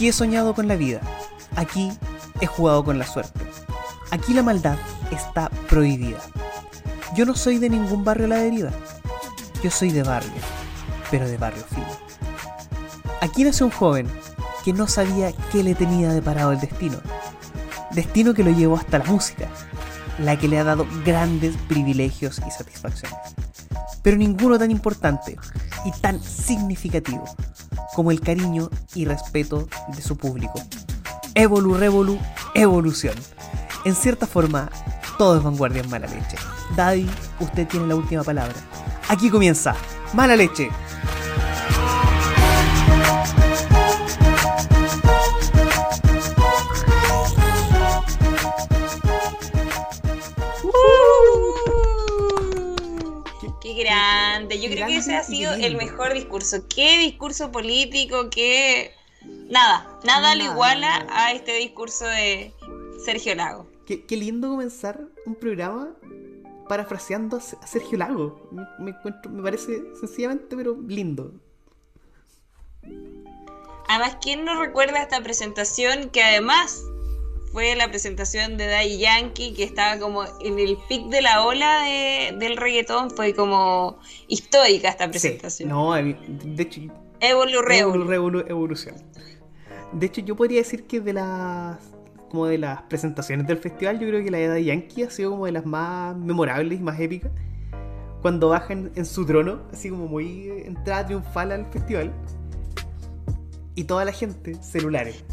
Aquí he soñado con la vida. Aquí he jugado con la suerte. Aquí la maldad está prohibida. Yo no soy de ningún barrio a la deriva. Yo soy de barrio, pero de barrio fino. Aquí nació un joven que no sabía qué le tenía deparado el destino. Destino que lo llevó hasta la música, la que le ha dado grandes privilegios y satisfacciones. Pero ninguno tan importante y tan significativo como el cariño y respeto de su público. Evolu Revolu, evolución. En cierta forma, todo es vanguardia mala leche. Daddy, usted tiene la última palabra. Aquí comienza Mala Leche. Yo creo que ese ha sido el mejor discurso. Qué discurso político, qué... Nada, nada le iguala a este discurso de Sergio Lago. Qué, qué lindo comenzar un programa parafraseando a Sergio Lago. Me, encuentro, me parece sencillamente, pero lindo. Además, ¿quién no recuerda esta presentación que además fue la presentación de Daddy Yankee, que estaba como en el pic de la ola del reggaetón, fue como histórica esta presentación. no, de hecho... Evolu, evolución. De hecho, yo podría decir que de las como de las presentaciones del festival, yo creo que la de Daddy Yankee ha sido como de las más memorables y más épicas. Cuando bajan en su trono, así como muy entrada triunfal al festival. Y toda la gente, celulares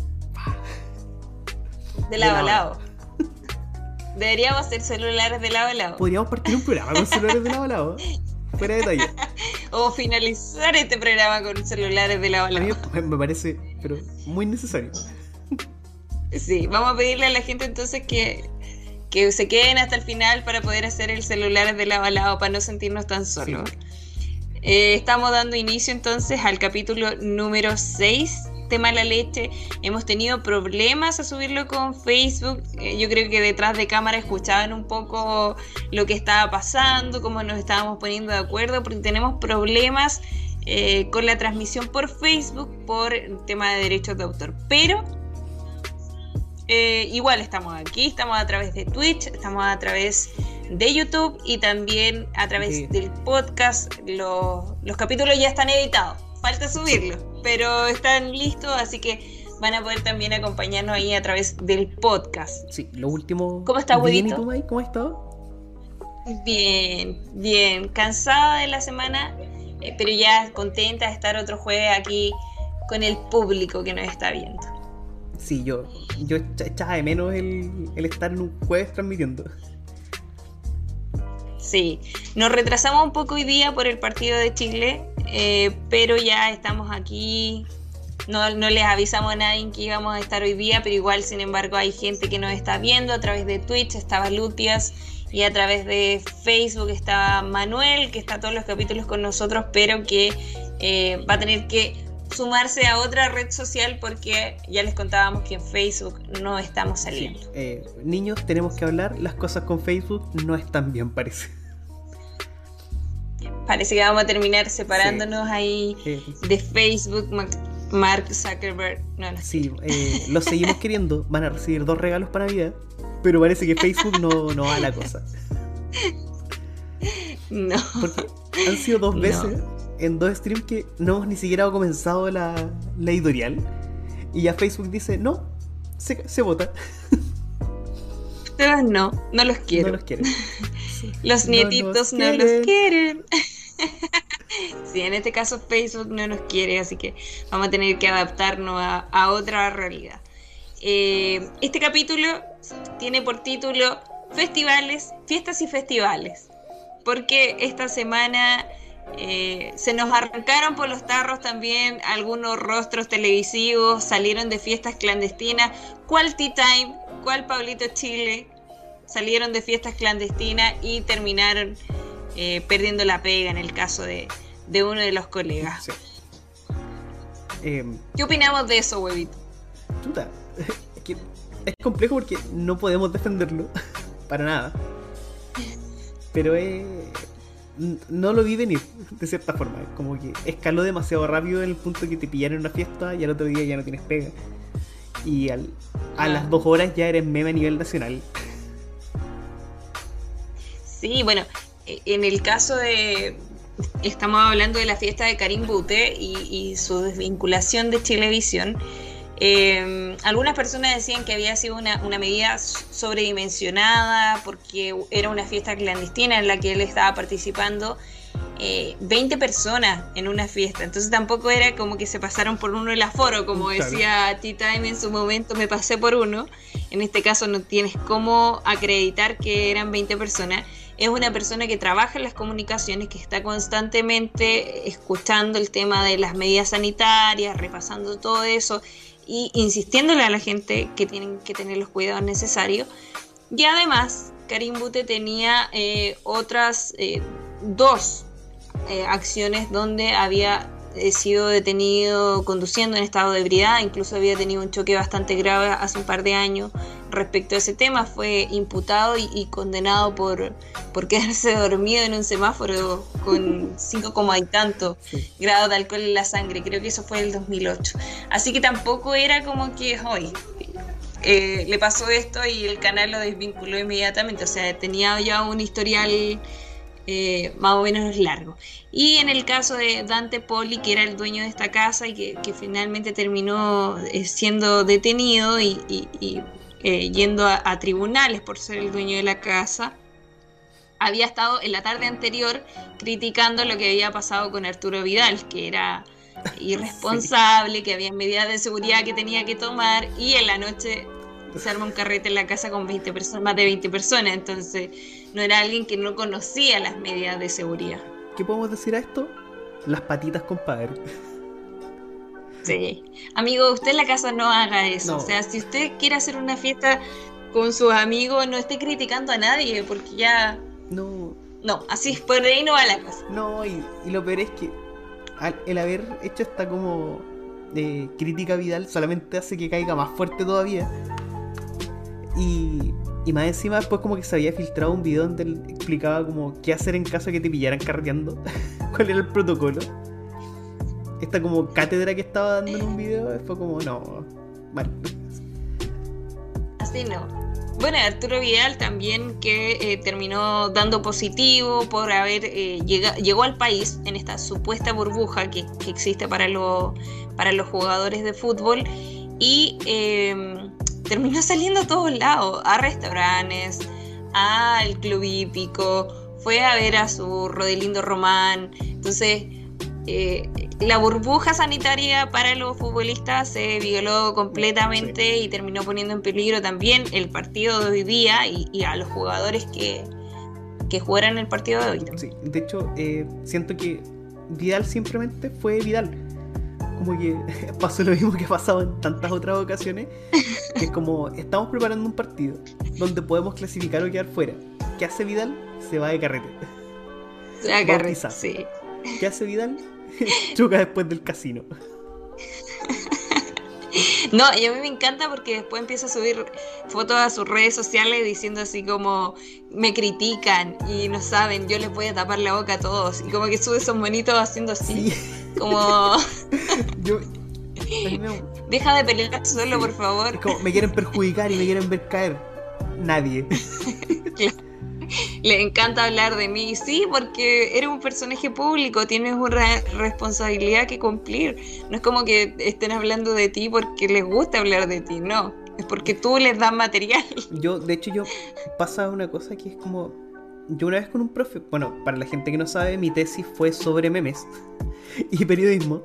de lado a lado. Deberíamos hacer celulares de lado a lado. Podríamos partir un programa con celulares de lado a lado. Fuera de detalle. o finalizar este programa con celulares de lado a lado. me parece, pero muy necesario. Sí, vamos a pedirle a la gente entonces que, que se queden hasta el final para poder hacer el celular de lado a lado, para no sentirnos tan solos. Eh, estamos dando inicio entonces al capítulo número 6 de mala leche. Hemos tenido problemas a subirlo con Facebook. Eh, yo creo que detrás de cámara escuchaban un poco lo que estaba pasando, cómo nos estábamos poniendo de acuerdo, porque tenemos problemas eh, con la transmisión por Facebook por el tema de derechos de autor. Pero eh, igual estamos aquí, estamos a través de Twitch, estamos a través de YouTube y también a través del podcast. Los, los capítulos ya están editados falta subirlo, pero están listos, así que van a poder también acompañarnos ahí a través del podcast. Sí, lo último. ¿Cómo estás, Bien, ¿Cómo has estado? Bien, bien. Cansada de la semana, eh, pero ya contenta de estar otro jueves aquí con el público que nos está viendo. Sí, yo, yo echaba de menos el, el estar en un jueves transmitiendo. Sí, nos retrasamos un poco hoy día por el partido de Chile, eh, pero ya estamos aquí. No, no, les avisamos a nadie que íbamos a estar hoy día, pero igual, sin embargo, hay gente que nos está viendo a través de Twitch, estaba Lutias, y a través de Facebook está Manuel, que está todos los capítulos con nosotros, pero que eh, va a tener que sumarse a otra red social porque ya les contábamos que en Facebook no estamos saliendo. Eh, niños, tenemos que hablar, las cosas con Facebook no están bien, parece parece que vamos a terminar separándonos ahí de Facebook, Mark Zuckerberg. No, no. Sí, eh, los seguimos queriendo. Van a recibir dos regalos para Navidad, pero parece que Facebook no, no va a la cosa. No. Porque han sido dos veces en dos streams que no hemos ni siquiera comenzado la, la editorial. Y ya Facebook dice, no, se, se vota. Ustedes no, no los quiero. No los quieren. los nietitos no los quieren. sí, en este caso Facebook no nos quiere, así que vamos a tener que adaptarnos a, otra realidad. Eh, este capítulo tiene por título Festivales, fiestas y festivales, porque esta semana eh, se nos arrancaron por los tarros también algunos rostros televisivos, salieron de fiestas clandestinas. ¿Cuál Tea Time? ¿Cuál Pablito Chile? Salieron de fiestas clandestinas y terminaron eh, perdiendo la pega en el caso de, uno de los colegas. Em, ¿Qué opinamos de eso, huevito? es, complejo porque no podemos defenderlo para nada. Pero no lo vi venir, de cierta forma. Como que escaló demasiado rápido en el punto que te pillaron en una fiesta y al otro día ya no tienes pega. Y al, a las dos horas ya eres meme a nivel nacional. Sí, bueno, en el caso de. Estamos hablando de la fiesta de Karim Bute y, su desvinculación de Chilevisión. Eh, algunas personas decían que había sido una, una, medida sobredimensionada porque era una fiesta clandestina en la que él estaba participando 20 eh, personas en una fiesta. Entonces tampoco era como que se pasaron por uno el aforo, como decía T-Time en su momento, me pasé por uno. En este caso no tienes cómo acreditar que eran 20 personas. Es una persona que trabaja en las comunicaciones, que está constantemente escuchando el tema de las medidas sanitarias, repasando todo eso y insistiéndole a la gente que tienen que tener los cuidados necesarios. Y además, Karim Bute tenía eh, otras eh, dos eh, acciones donde había eh, sido detenido conduciendo en estado de ebriedad, incluso había tenido un choque bastante grave hace un par de años respecto a ese tema, fue imputado y, condenado por, por quedarse dormido en un semáforo con 5, y tanto grados de alcohol en la sangre, creo que eso fue el 2008. Así que tampoco era como que hoy eh, le pasó esto y el canal lo desvinculó inmediatamente, o sea, tenía ya un historial eh, más o menos largo. Y en el caso de Dante Poli, que era el dueño de esta casa y que, finalmente terminó eh, siendo detenido y, eh, yendo a, tribunales por ser el dueño de la casa, había estado en la tarde anterior criticando lo que había pasado con Arturo Vidal, que era irresponsable, que había medidas de seguridad que tenía que tomar y en la noche se arma un carrete en la casa con 20 personas, más de 20 personas, entonces no era alguien que no conocía las medidas de seguridad. ¿Qué podemos decir a esto? Las patitas, compadre. Sí. Amigo, usted en la casa no haga eso. O sea, si usted quiere hacer una fiesta con sus amigos, no esté criticando a nadie, porque ya. No. No, así es, por ahí no va la cosa. No, y, lo peor es que el haber hecho esta como de crítica Vidal solamente hace que caiga más fuerte todavía. Y, y más encima después como que se había filtrado un video donde él explicaba como qué hacer en caso de que te pillaran carreteando. ¿Cuál era el protocolo? Esta como cátedra que estaba dando en un video fue como, no, mal. Así no. Bueno, Arturo Vidal también que eh, terminó dando positivo por haber eh, llegó al país en esta supuesta burbuja que, que existe para, lo, para los jugadores de fútbol y eh, terminó saliendo a todos lados, a restaurantes, al club hípico, fue a ver a su Rodelindo Román. Entonces, eh, la burbuja sanitaria para los futbolistas se violó completamente y terminó poniendo en peligro también el partido de hoy día y, a los jugadores que, que jugaran el partido de hoy. Sí, de hecho, eh, siento que Vidal simplemente fue Vidal como que pasó lo mismo que ha pasado en tantas otras ocasiones, que es como estamos preparando un partido donde podemos clasificar o quedar fuera. ¿Qué hace Vidal? Se va de carrete. Se va de carrete, sí. ¿Qué hace Vidal? Chuca después del casino. No, y a mí me encanta porque después empieza a subir fotos a sus redes sociales diciendo así como me critican y no saben, yo les voy a tapar la boca a todos. Y como que sube esos monitos haciendo así. Como. Deja de pelear solo, por favor. como, me quieren perjudicar y me quieren ver caer. Nadie. Le encanta hablar de mí, sí, porque eres un personaje público, tienes una responsabilidad que cumplir. No es como que estén hablando de ti porque les gusta hablar de ti, no. Es porque tú les das material. Yo, de hecho, yo pasa una cosa que es como. Yo una vez con un profe, bueno, para la gente que no sabe, mi tesis fue sobre memes y periodismo.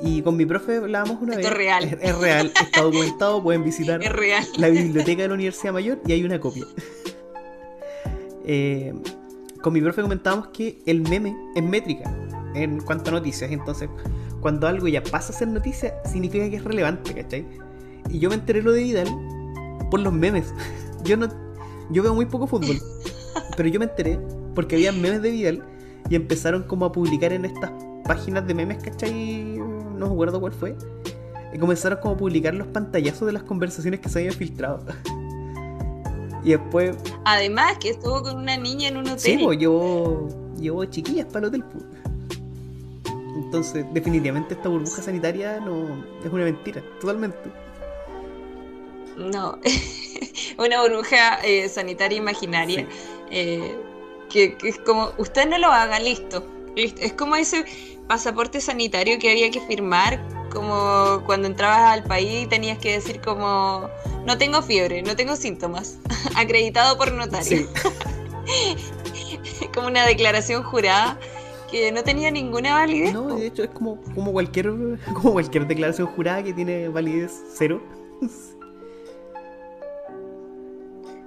Y con mi profe hablábamos una vez. Es real. Es, real, está documentado, pueden visitar la biblioteca de la Universidad Mayor y hay una copia. Eh, con mi profe comentábamos que el meme es métrica en cuanto a noticias. Entonces, cuando algo ya pasa a ser noticia, significa que es relevante, ¿cachai? Y yo me enteré lo de Vidal por los memes. Yo no. Yo veo muy poco fútbol. Pero yo me enteré porque había memes de Vidal y empezaron como a publicar en estas páginas de memes, ¿cachai? No me acuerdo cuál fue. Y comenzaron como a publicar los pantallazos de las conversaciones que se habían filtrado. Y después. Además, que estuvo con una niña en un hotel. Sí, pues llevó, llevó chiquillas para el hotel. Pues. Entonces, definitivamente esta burbuja sanitaria no es una mentira, totalmente. No, una burbuja eh, sanitaria imaginaria. Eh, que, es como, usted no lo haga, listo, Es como ese pasaporte sanitario que había que firmar, como cuando entrabas al país y tenías que decir como, no tengo fiebre, no tengo síntomas, acreditado por notario. como una declaración jurada que no tenía ninguna validez. No, de hecho es como, como, cualquier, como cualquier declaración jurada que tiene validez cero.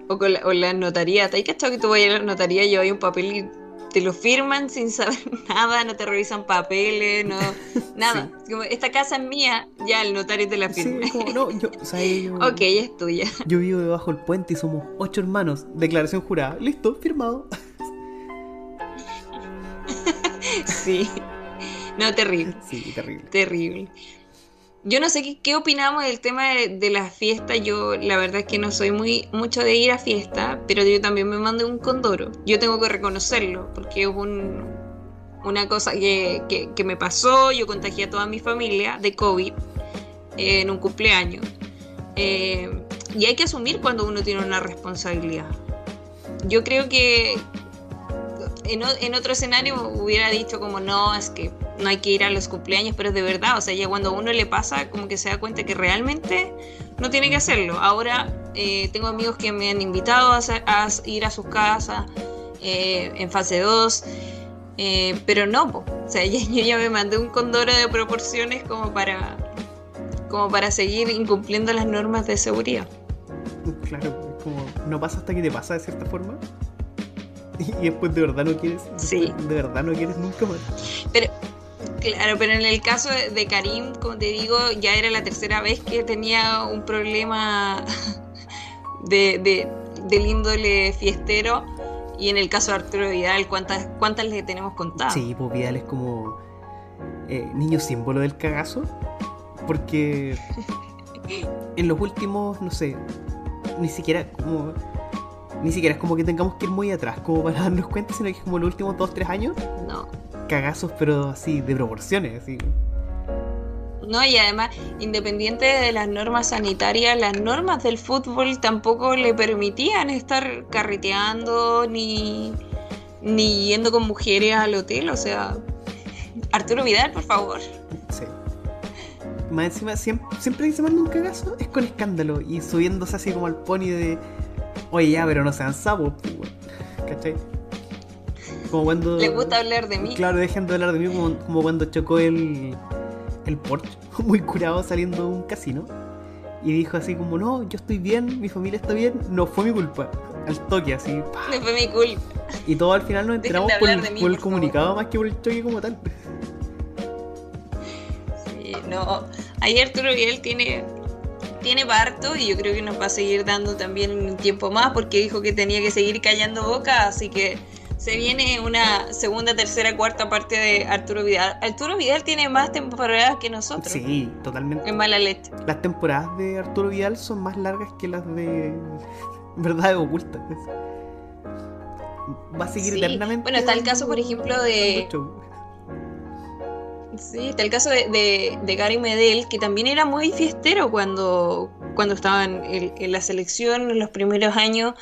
O con la, notaría. ¿Te has cachado que tú vas a la notaría y llevas un papel y te lo firman sin saber nada? No te revisan papeles, no, nada. esta casa es mía, ya el notario te la firma. Sí, no, yo, o sea, ok, es tuya. Yo vivo debajo del puente y somos ocho hermanos. Declaración jurada. Listo, firmado. sí. No, terrible. Sí, terrible. Terrible. Yo no sé qué, opinamos del tema de, la fiesta. Yo la verdad es que no soy muy mucho de ir a fiesta, pero yo también me mandé un condoro. Yo tengo que reconocerlo, porque es un, una cosa que, me pasó. Yo contagié a toda mi familia de COVID en un cumpleaños. Eh, y hay que asumir cuando uno tiene una responsabilidad. Yo creo que, en, otro escenario hubiera dicho como no, es que no hay que ir a los cumpleaños, pero de verdad, o sea, ya cuando a uno le pasa, como que se da cuenta que realmente no tiene que hacerlo. Ahora eh, tengo amigos que me han invitado a, ir a sus casas eh, en fase 2, eh, pero no, o sea, yo, ya me mandé un condoro de proporciones como para, como para seguir incumpliendo las normas de seguridad. Claro, como no pasa hasta que te pasa de cierta forma. y después de verdad no quieres. Sí. De verdad no quieres nunca más. Pero, claro, pero en el caso de Karim, como te digo, ya era la tercera vez que tenía un problema de, de, del índole fiestero. Y en el caso de Arturo Vidal, ¿cuántas, cuántas le tenemos contadas? Sí, pues Vidal es como eh, niño símbolo del cagazo. Porque en los últimos, no sé, ni siquiera como ni siquiera es como que tengamos que ir muy atrás como para darnos cuenta, sino que es como los últimos 2-3 años. No. Cagazos, pero así, de proporciones, así. No, y además, independiente de las normas sanitarias, las normas del fútbol tampoco le permitían estar carreteando ni, ni yendo con mujeres al hotel. O sea, Arturo Vidal, por favor. Sí. Más encima, siempre, siempre que se manda un cagazo es con escándalo y subiéndose así como al pony de Oye, ya, pero no sean sapos, ¿cachai? Como cuando. Le gusta hablar de mí. Claro, dejen de hablar de mí como, cuando chocó el, el Porsche, muy curado saliendo de un casino. Y dijo así como, no, yo estoy bien, mi familia está bien, no fue mi culpa. Al toque, así. No fue mi culpa. Y todo al final nos enteramos por, el, comunicado más que por el choque como tal. Sí, no. Ayer Arturo Vidal tiene tiene parto y yo creo que nos va a seguir dando también un tiempo más porque dijo que tenía que seguir callando boca, así que se viene una segunda, tercera, cuarta parte de Arturo Vidal. Arturo Vidal tiene más temporadas que nosotros. Sí, totalmente. En mala leche. Las temporadas de Arturo Vidal son más largas que las de Verdad Oculta. Va a seguir eternamente. Bueno, está el caso, por ejemplo, de Sí, está el caso de, de, Gary Medel, que también era muy fiestero cuando, cuando estaba en, la selección en los primeros años.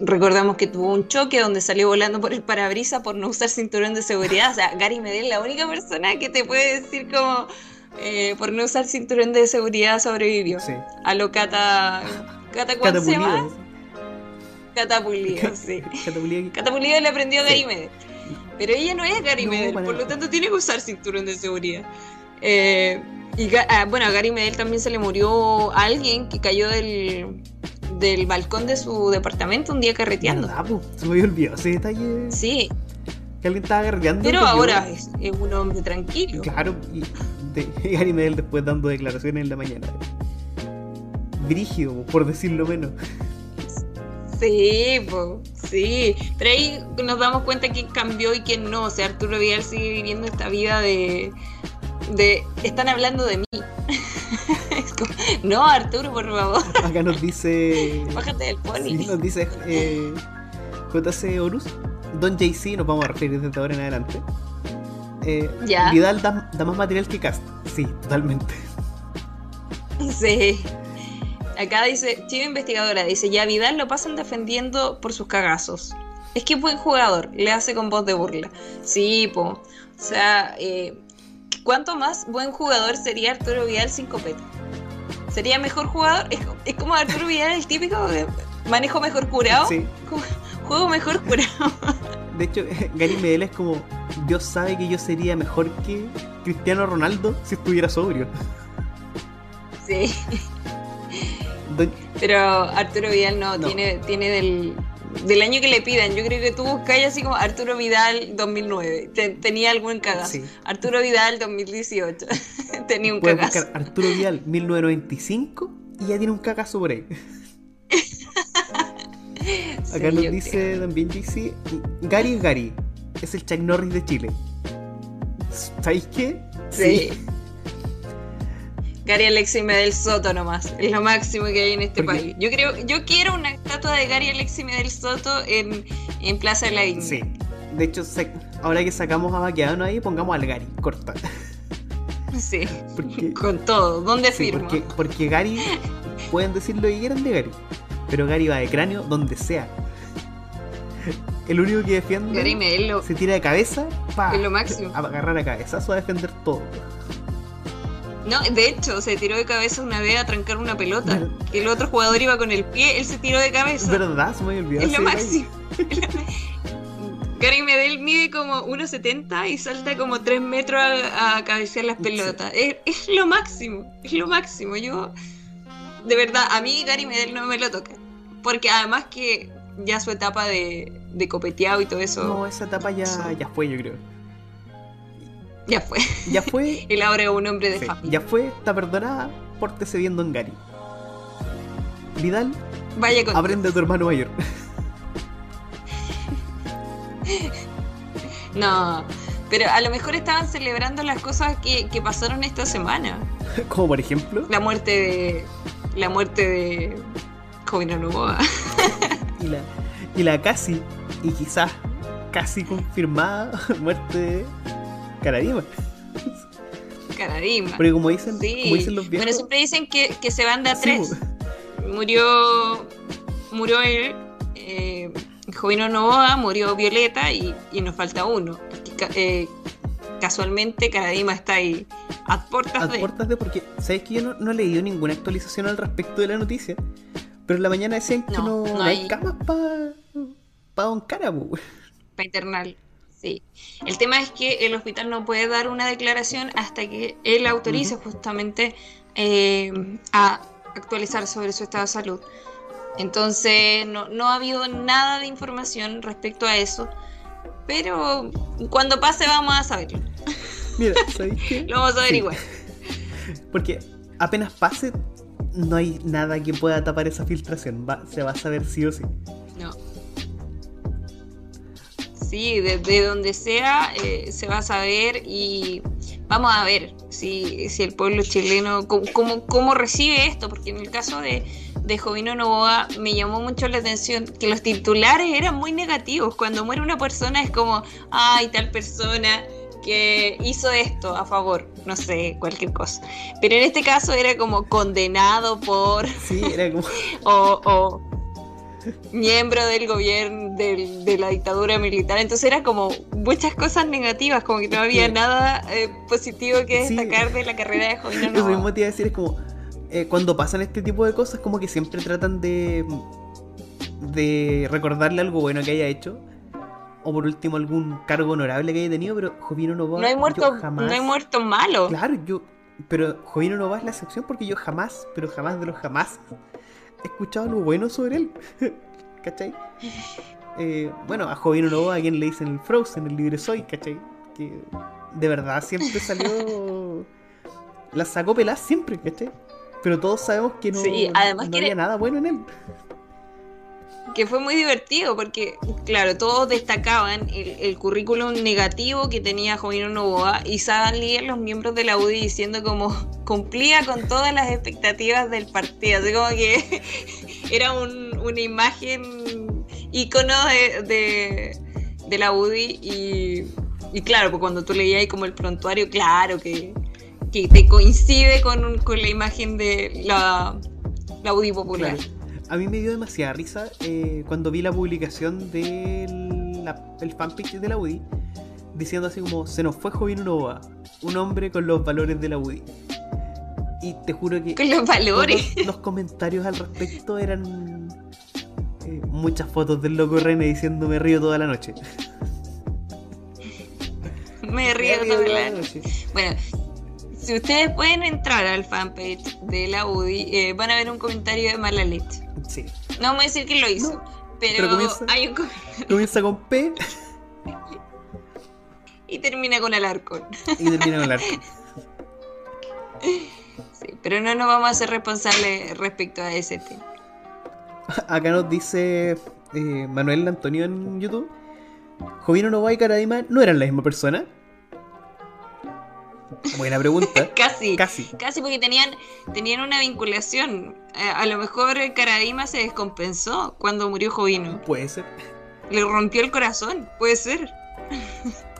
Recordamos que tuvo un choque donde salió volando por el parabrisa por no usar cinturón de seguridad. O sea, Gary Medel, la única persona que te puede decir como eh, por no usar cinturón de seguridad sobrevivió. A lo cata. ¿Cata cuánto se llama? Catapulido, sí. Catapulido le aprendió a Gary Medel. Pero ella no es Gary Medel, por lo tanto tiene que usar cinturón de seguridad. Eh, y ah, bueno, a Gary Medel también se le murió alguien que cayó del, del balcón de su departamento un día carreteando. Se me había olvidado ese detalle. Sí. Que alguien estaba carreteando. Pero ahora es, un hombre tranquilo. Claro, y Gary Medel después dando declaraciones en la mañana. Brígido, por decirlo menos. Sí, sí. Pero ahí nos damos cuenta quién cambió y quién no. O sea, Arturo Vidal sigue viviendo esta vida de. de están hablando de mí. no, Arturo, por favor. Acá nos dice. Bájate del pony. Sí, nos dice eh, JC Horus. Don JC, nos vamos a referir desde ahora en adelante. Eh, Vidal da, más material que Cast. Sí, totalmente. Sí. Acá dice, Chiva Investigadora, dice, ya Vidal lo pasan defendiendo por sus cagazos. Es que buen jugador, le hace con voz de burla. Sí, po. O sea, eh, ¿cuánto más buen jugador sería Arturo Vidal sin copeta? ¿Sería mejor jugador? Es, como Arturo Vidal, el típico de manejo mejor curado. Sí. Juego mejor curado. De hecho, Gary Medel es como, Dios sabe que yo sería mejor que Cristiano Ronaldo si estuviera sobrio. Sí. Pero Arturo Vidal no, Tiene, tiene del, del año que le pidan. Yo creo que tú buscáis así como Arturo Vidal 2009. tenía algún cagazo. Arturo Vidal 2018. tenía un cagazo. Arturo Vidal 1995 y ya tiene un cagazo por ahí. Acá nos dice también GC, Gary Gary, es el Chuck Norris de Chile. ¿Sabéis qué? Sí. Gary Alexi Medel Soto nomás. Es lo máximo que hay en este país. Yo creo, yo quiero una estatua de Gary Alexi Medel Soto en, Plaza de la India. Sí. De hecho, ahora que sacamos a Baqueano ahí, pongamos al Gary, corta. Sí. con todo. ¿Dónde firmo? Porque, porque Gary, pueden decir lo que quieran de Gary, pero Gary va de cráneo donde sea. El único que defiende Gary Medel se tira de cabeza para lo máximo. agarrar a cabezazo a defender todo. No, de hecho, se tiró de cabeza una vez a trancar una pelota. Que el otro jugador iba con el pie, él se tiró de cabeza. ¿Verdad? Se me olvidó. Es lo máximo. Gary Medel mide como 1,70 y salta como 3 metros a, cabecear las pelotas. Es, lo máximo, es lo máximo. Yo, de verdad, a mí Gary Medel no me lo toca. Porque además que ya su etapa de, de copeteado y todo eso. No, esa etapa ya, ya fue, yo creo. Ya fue. Ya fue. Él ahora es un hombre de familia. Ya fue, está perdonada, pórtese viendo en Gary. Vidal, Vaya con aprende a tu hermano mayor. no, pero a lo mejor estaban celebrando las cosas que, pasaron esta semana. Como por ejemplo. La muerte de. La muerte de. Jovino Novoa. y la. Y la casi. Y quizás casi confirmada muerte de Caradima. Caradima. Porque como dicen, como dicen los viejos. Bueno, siempre dicen que, que se van de a tres. Murió. Murió él. Eh, Jovino Novoa, murió Violeta y, y nos falta uno. Eh, casualmente Caradima está ahí a puertas de. A puertas de porque, ¿sabes que yo no, no, he leído ninguna actualización al respecto de la noticia? Pero en la mañana decían que no, no, hay... camas para pa Don Cara, Para internal. Sí. El tema es que el hospital no puede dar una declaración hasta que él autorice justamente eh, a actualizar sobre su estado de salud. Entonces, no, ha habido nada de información respecto a eso. Pero cuando pase vamos a saberlo. Mira. Lo vamos a averiguar. Porque apenas pase, no hay nada que pueda tapar esa filtración. se va a saber sí o sí. Sí, de, donde sea eh, se va a saber y vamos a ver si, si el pueblo chileno, cómo, cómo, recibe esto, porque en el caso de, de Jovino Novoa me llamó mucho la atención que los titulares eran muy negativos. Cuando muere una persona es como, ay, tal persona que hizo esto a favor, no sé, cualquier cosa. Pero en este caso era como condenado por... Sí, era como... o miembro del gobierno de la dictadura militar. Entonces era como muchas cosas negativas, como que no había nada eh, positivo que destacar de la carrera de Jovino Lo mismo te iba a decir, es como eh, cuando pasan este tipo de cosas, como que siempre tratan de, de recordarle algo bueno que haya hecho. O por último algún cargo honorable que haya tenido, pero Jovino no va. No hay muerto, jamás... no hay muerto malo. Claro, yo. Pero Jovino no va es la excepción porque yo jamás, pero jamás de los jamás escuchado algo bueno sobre él. ¿Cachai? Eh, bueno, a Jovino Lobo a quien le dicen el Frozen, el libre soy, ¿cachai? Que de verdad siempre salió. La sacó pelas siempre, ¿cachai? Pero todos sabemos que no, además no había nada bueno en él que fue muy divertido porque, claro, todos destacaban el, currículum negativo que tenía Jovino Novoa y leer los miembros de la UDI diciendo como cumplía con todas las expectativas del partido, así como que era una imagen ícono de, la UDI y, claro, pues cuando tú leías como el prontuario, claro que, que te coincide con, con la imagen de la la UDI popular. A mí me dio demasiada risa eh, cuando vi la publicación del el fanpage de la UDI diciendo así como se nos fue Jovino Novoa, un hombre con los valores de la UDI. Y te juro que con los valores. Los, comentarios al respecto eran eh, muchas fotos del loco René diciendo me río toda la noche. me río, toda, la noche. Bueno, si ustedes pueden entrar al fanpage de la UDI, eh, van a ver un comentario de mala leche. Sí. No vamos a decir que lo hizo, pero, hay un Comienza con P. y termina con Alarcón. Y termina con Alarcón. Sí, pero no nos vamos a hacer responsables respecto a ese tema. Acá nos dice eh, Manuel Antonio en YouTube. Jovino Nova y Caradima no eran la misma persona. Buena pregunta. casi, casi. Casi porque tenían, tenían una vinculación. Eh, a lo mejor Caradima se descompensó cuando murió Jovino. Puede ser. Le rompió el corazón, puede ser.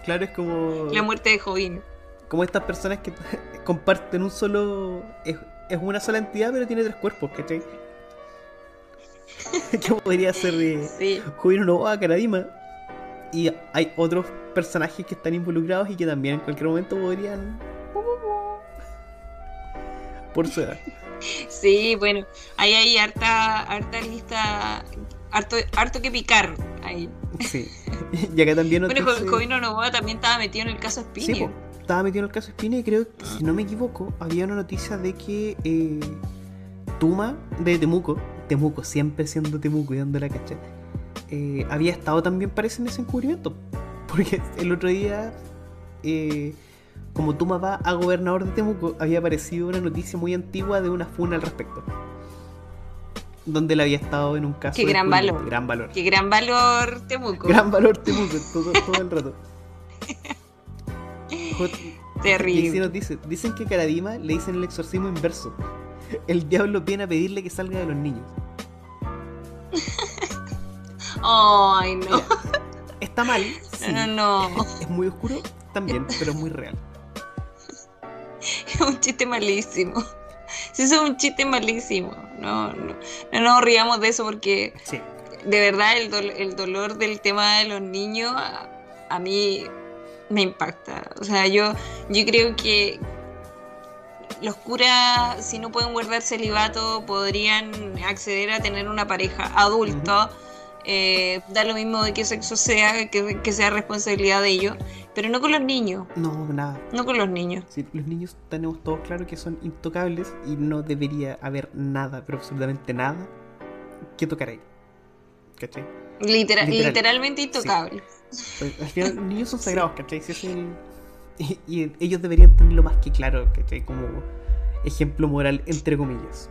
Claro, es como. La muerte de Jovino. Como estas personas que comparten un solo. Es, una sola entidad, pero tiene tres cuerpos, ¿cachai? que podría ser de sí. Jovino Nova, Caradima y hay otros personajes que están involucrados y que también en cualquier momento podrían. Por su edad. Sí, bueno, ahí hay harta, harta lista, harto, harto que picar ahí. Sí. Y acá también. Bueno, dice... Jovino Novoa también estaba metido en el caso Spine. Sí, estaba metido en el caso Spine y creo que, si no me equivoco, había una noticia de que eh, Tuma de Temuco, Temuco, siempre siendo Temuco y dando la cacha, eh, había estado también, parece, en ese encubrimiento. Porque el otro día, eh, como tú va a gobernador de Temuco, había aparecido una noticia muy antigua de una funa al respecto. Donde él había estado en un caso. Qué gran valor. Gran valor. Qué gran valor Temuco. Gran valor Temuco, todo, todo el rato. Terrible. dice, dicen que Caradima le dicen el exorcismo inverso. El diablo viene a pedirle que salga de los niños. Ay, no. está mal. No, no. Es, muy oscuro también, pero es muy real. Es un chiste malísimo. Sí, es un chiste malísimo. No, no, no nos riamos de eso porque de verdad el, el, dolor del tema de los niños a, mí me impacta. O sea, yo, yo creo que los curas, si no pueden guardar celibato, podrían acceder a tener una pareja adulta. Eh, da lo mismo de qué sexo sea, que, sea responsabilidad de ellos, pero no con los niños. No, nada. No con los niños. Sí, los niños tenemos todos claro que son intocables y no debería haber nada, pero absolutamente nada, que tocar ahí. ¿Cachai? Literalmente intocables. Pues, al final, los niños son sagrados, ¿cachai? y, y, ellos deberían tenerlo más que claro, ¿cachai? Como ejemplo moral, entre comillas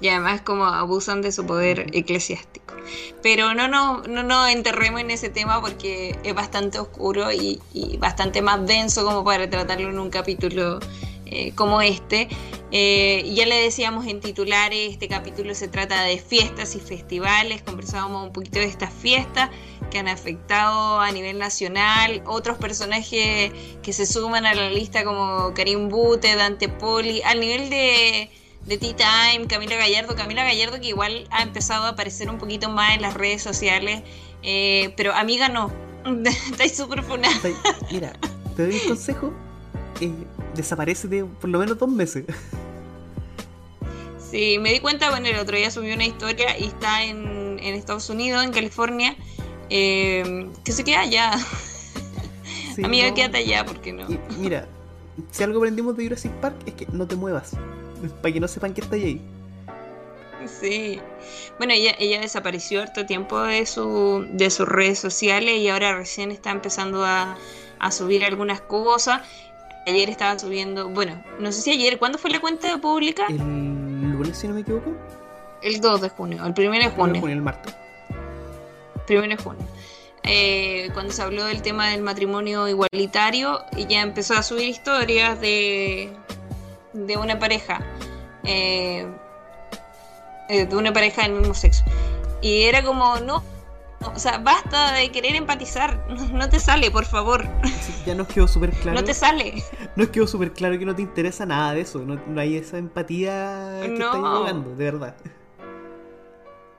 y además como abusan de su poder eclesiástico. Pero no nos no, no enterremos en ese tema porque es bastante oscuro y, bastante más denso como para tratarlo en un capítulo eh, como este. Eh, ya le decíamos en titulares, este capítulo se trata de fiestas y festivales, conversábamos un poquito de estas fiestas que han afectado a nivel nacional, otros personajes que se suman a la lista como Karim Bute, Dante Poli, al nivel de de Tea Time, Camila Gallardo. Camila Gallardo que igual ha empezado a aparecer un poquito más en las redes sociales, eh, pero amiga no, estáis súper funada. Mira, te doy un consejo, eh, desaparece de por lo menos dos meses. Sí, me di cuenta, bueno, el otro día subió una historia y está en, en Estados Unidos, en California, eh, que se queda allá. Amiga, quédate allá, porque no? mira, si algo aprendimos de Jurassic Park es que no te muevas. Para que no sepan que está ahí. Sí. Bueno, ella, ella desapareció harto tiempo de, su, de sus redes sociales y ahora recién está empezando a, subir algunas cosas. Ayer estaba subiendo, bueno, no sé si ayer, ¿cuándo fue la cuenta pública? El lunes, si no me equivoco. El 2 de junio, el 1 de junio. El, el martes. 1 de junio. Eh, cuando se habló del tema del matrimonio igualitario, ella empezó a subir historias de, de una pareja, eh, eh, de una pareja del mismo sexo. Y era como, no, o sea, basta de querer empatizar. No te sale, por favor. ya nos quedó súper claro. No te sale. Nos quedó súper claro que no te interesa nada de eso. No, hay esa empatía que no. estás de verdad.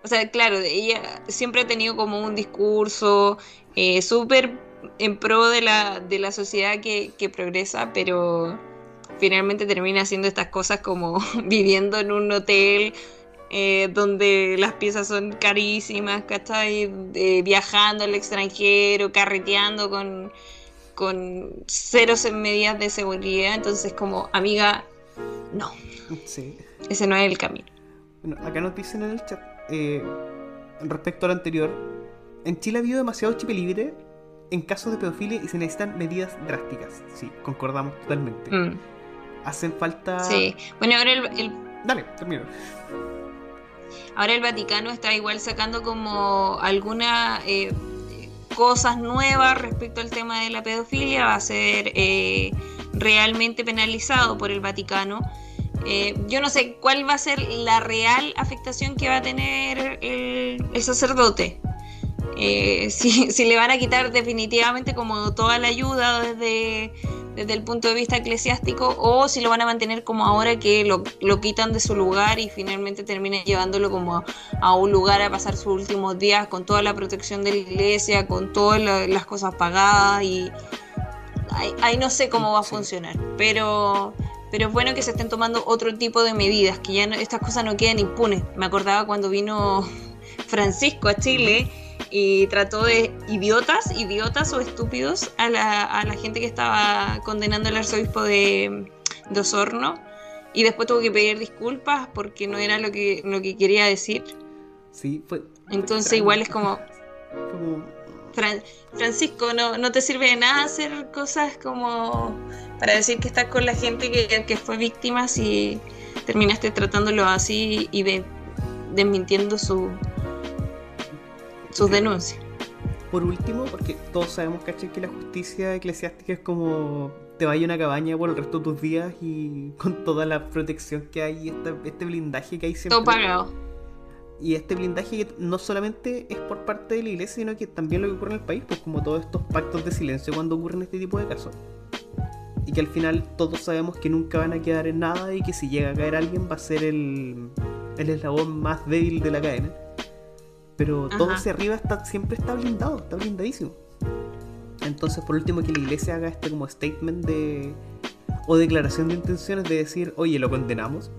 O sea, claro, ella siempre ha tenido como un discurso eh, súper en pro de la, de la sociedad que, que progresa, pero finalmente termina haciendo estas cosas como viviendo en un hotel eh, donde las piezas son carísimas, ¿cachai? Eh, viajando al extranjero, carreteando con, con ceros en medidas de seguridad. Entonces, como, amiga, no. Sí. Ese no es el camino. Bueno, acá nos dicen en el chat, eh, respecto al anterior, en Chile ha habido demasiado chip libre en casos de pedofilia y se necesitan medidas drásticas. Sí, concordamos totalmente. Mm. Hacen falta... Sí, bueno, ahora el... Dale, termino. Ahora el Vaticano está igual sacando como algunas eh, cosas nuevas respecto al tema de la pedofilia, va a ser eh, realmente penalizado por el Vaticano. Eh, yo no sé cuál va a ser la real afectación que va a tener el, sacerdote. si, si, le van a quitar definitivamente como toda la ayuda desde desde el punto de vista eclesiástico o si lo van a mantener como ahora que lo, quitan de su lugar y finalmente terminan llevándolo como a, un lugar a pasar sus últimos días con toda la protección de la iglesia, con todas las cosas pagadas y ahí, no sé cómo va a funcionar, pero pero es bueno que se estén tomando otro tipo de medidas, que ya estas cosas no queden impunes. Me acordaba cuando vino Francisco a Chile y trató de idiotas, idiotas o estúpidos a la, a la gente que estaba condenando al arzobispo de, de, Osorno y después tuvo que pedir disculpas porque no era lo que, lo que quería decir. Sí, fue. Entonces igual es como... Francisco, no, no te sirve de nada hacer cosas como para decir que estás con la gente que, que fue víctima si terminaste tratándolo así y de, desmintiendo su, sus denuncias. Por último, porque todos sabemos, ¿cachai? Que la justicia eclesiástica es como te vaya a una cabaña por el resto de tus días y con toda la protección que hay este blindaje que hay siempre. Todo pagado. Y este blindaje que no solamente es por parte de la iglesia, sino que también lo que ocurre en el país, pues como todos estos pactos de silencio cuando ocurren este tipo de casos. Y que al final todos sabemos que nunca van a quedar en nada y que si llega a caer alguien va a ser el, el eslabón más débil de la cadena pero todo hacia arriba está, siempre está blindado, está blindadísimo. Entonces, por último, que la iglesia haga este como statement de. o declaración de intenciones de decir, oye, lo condenamos.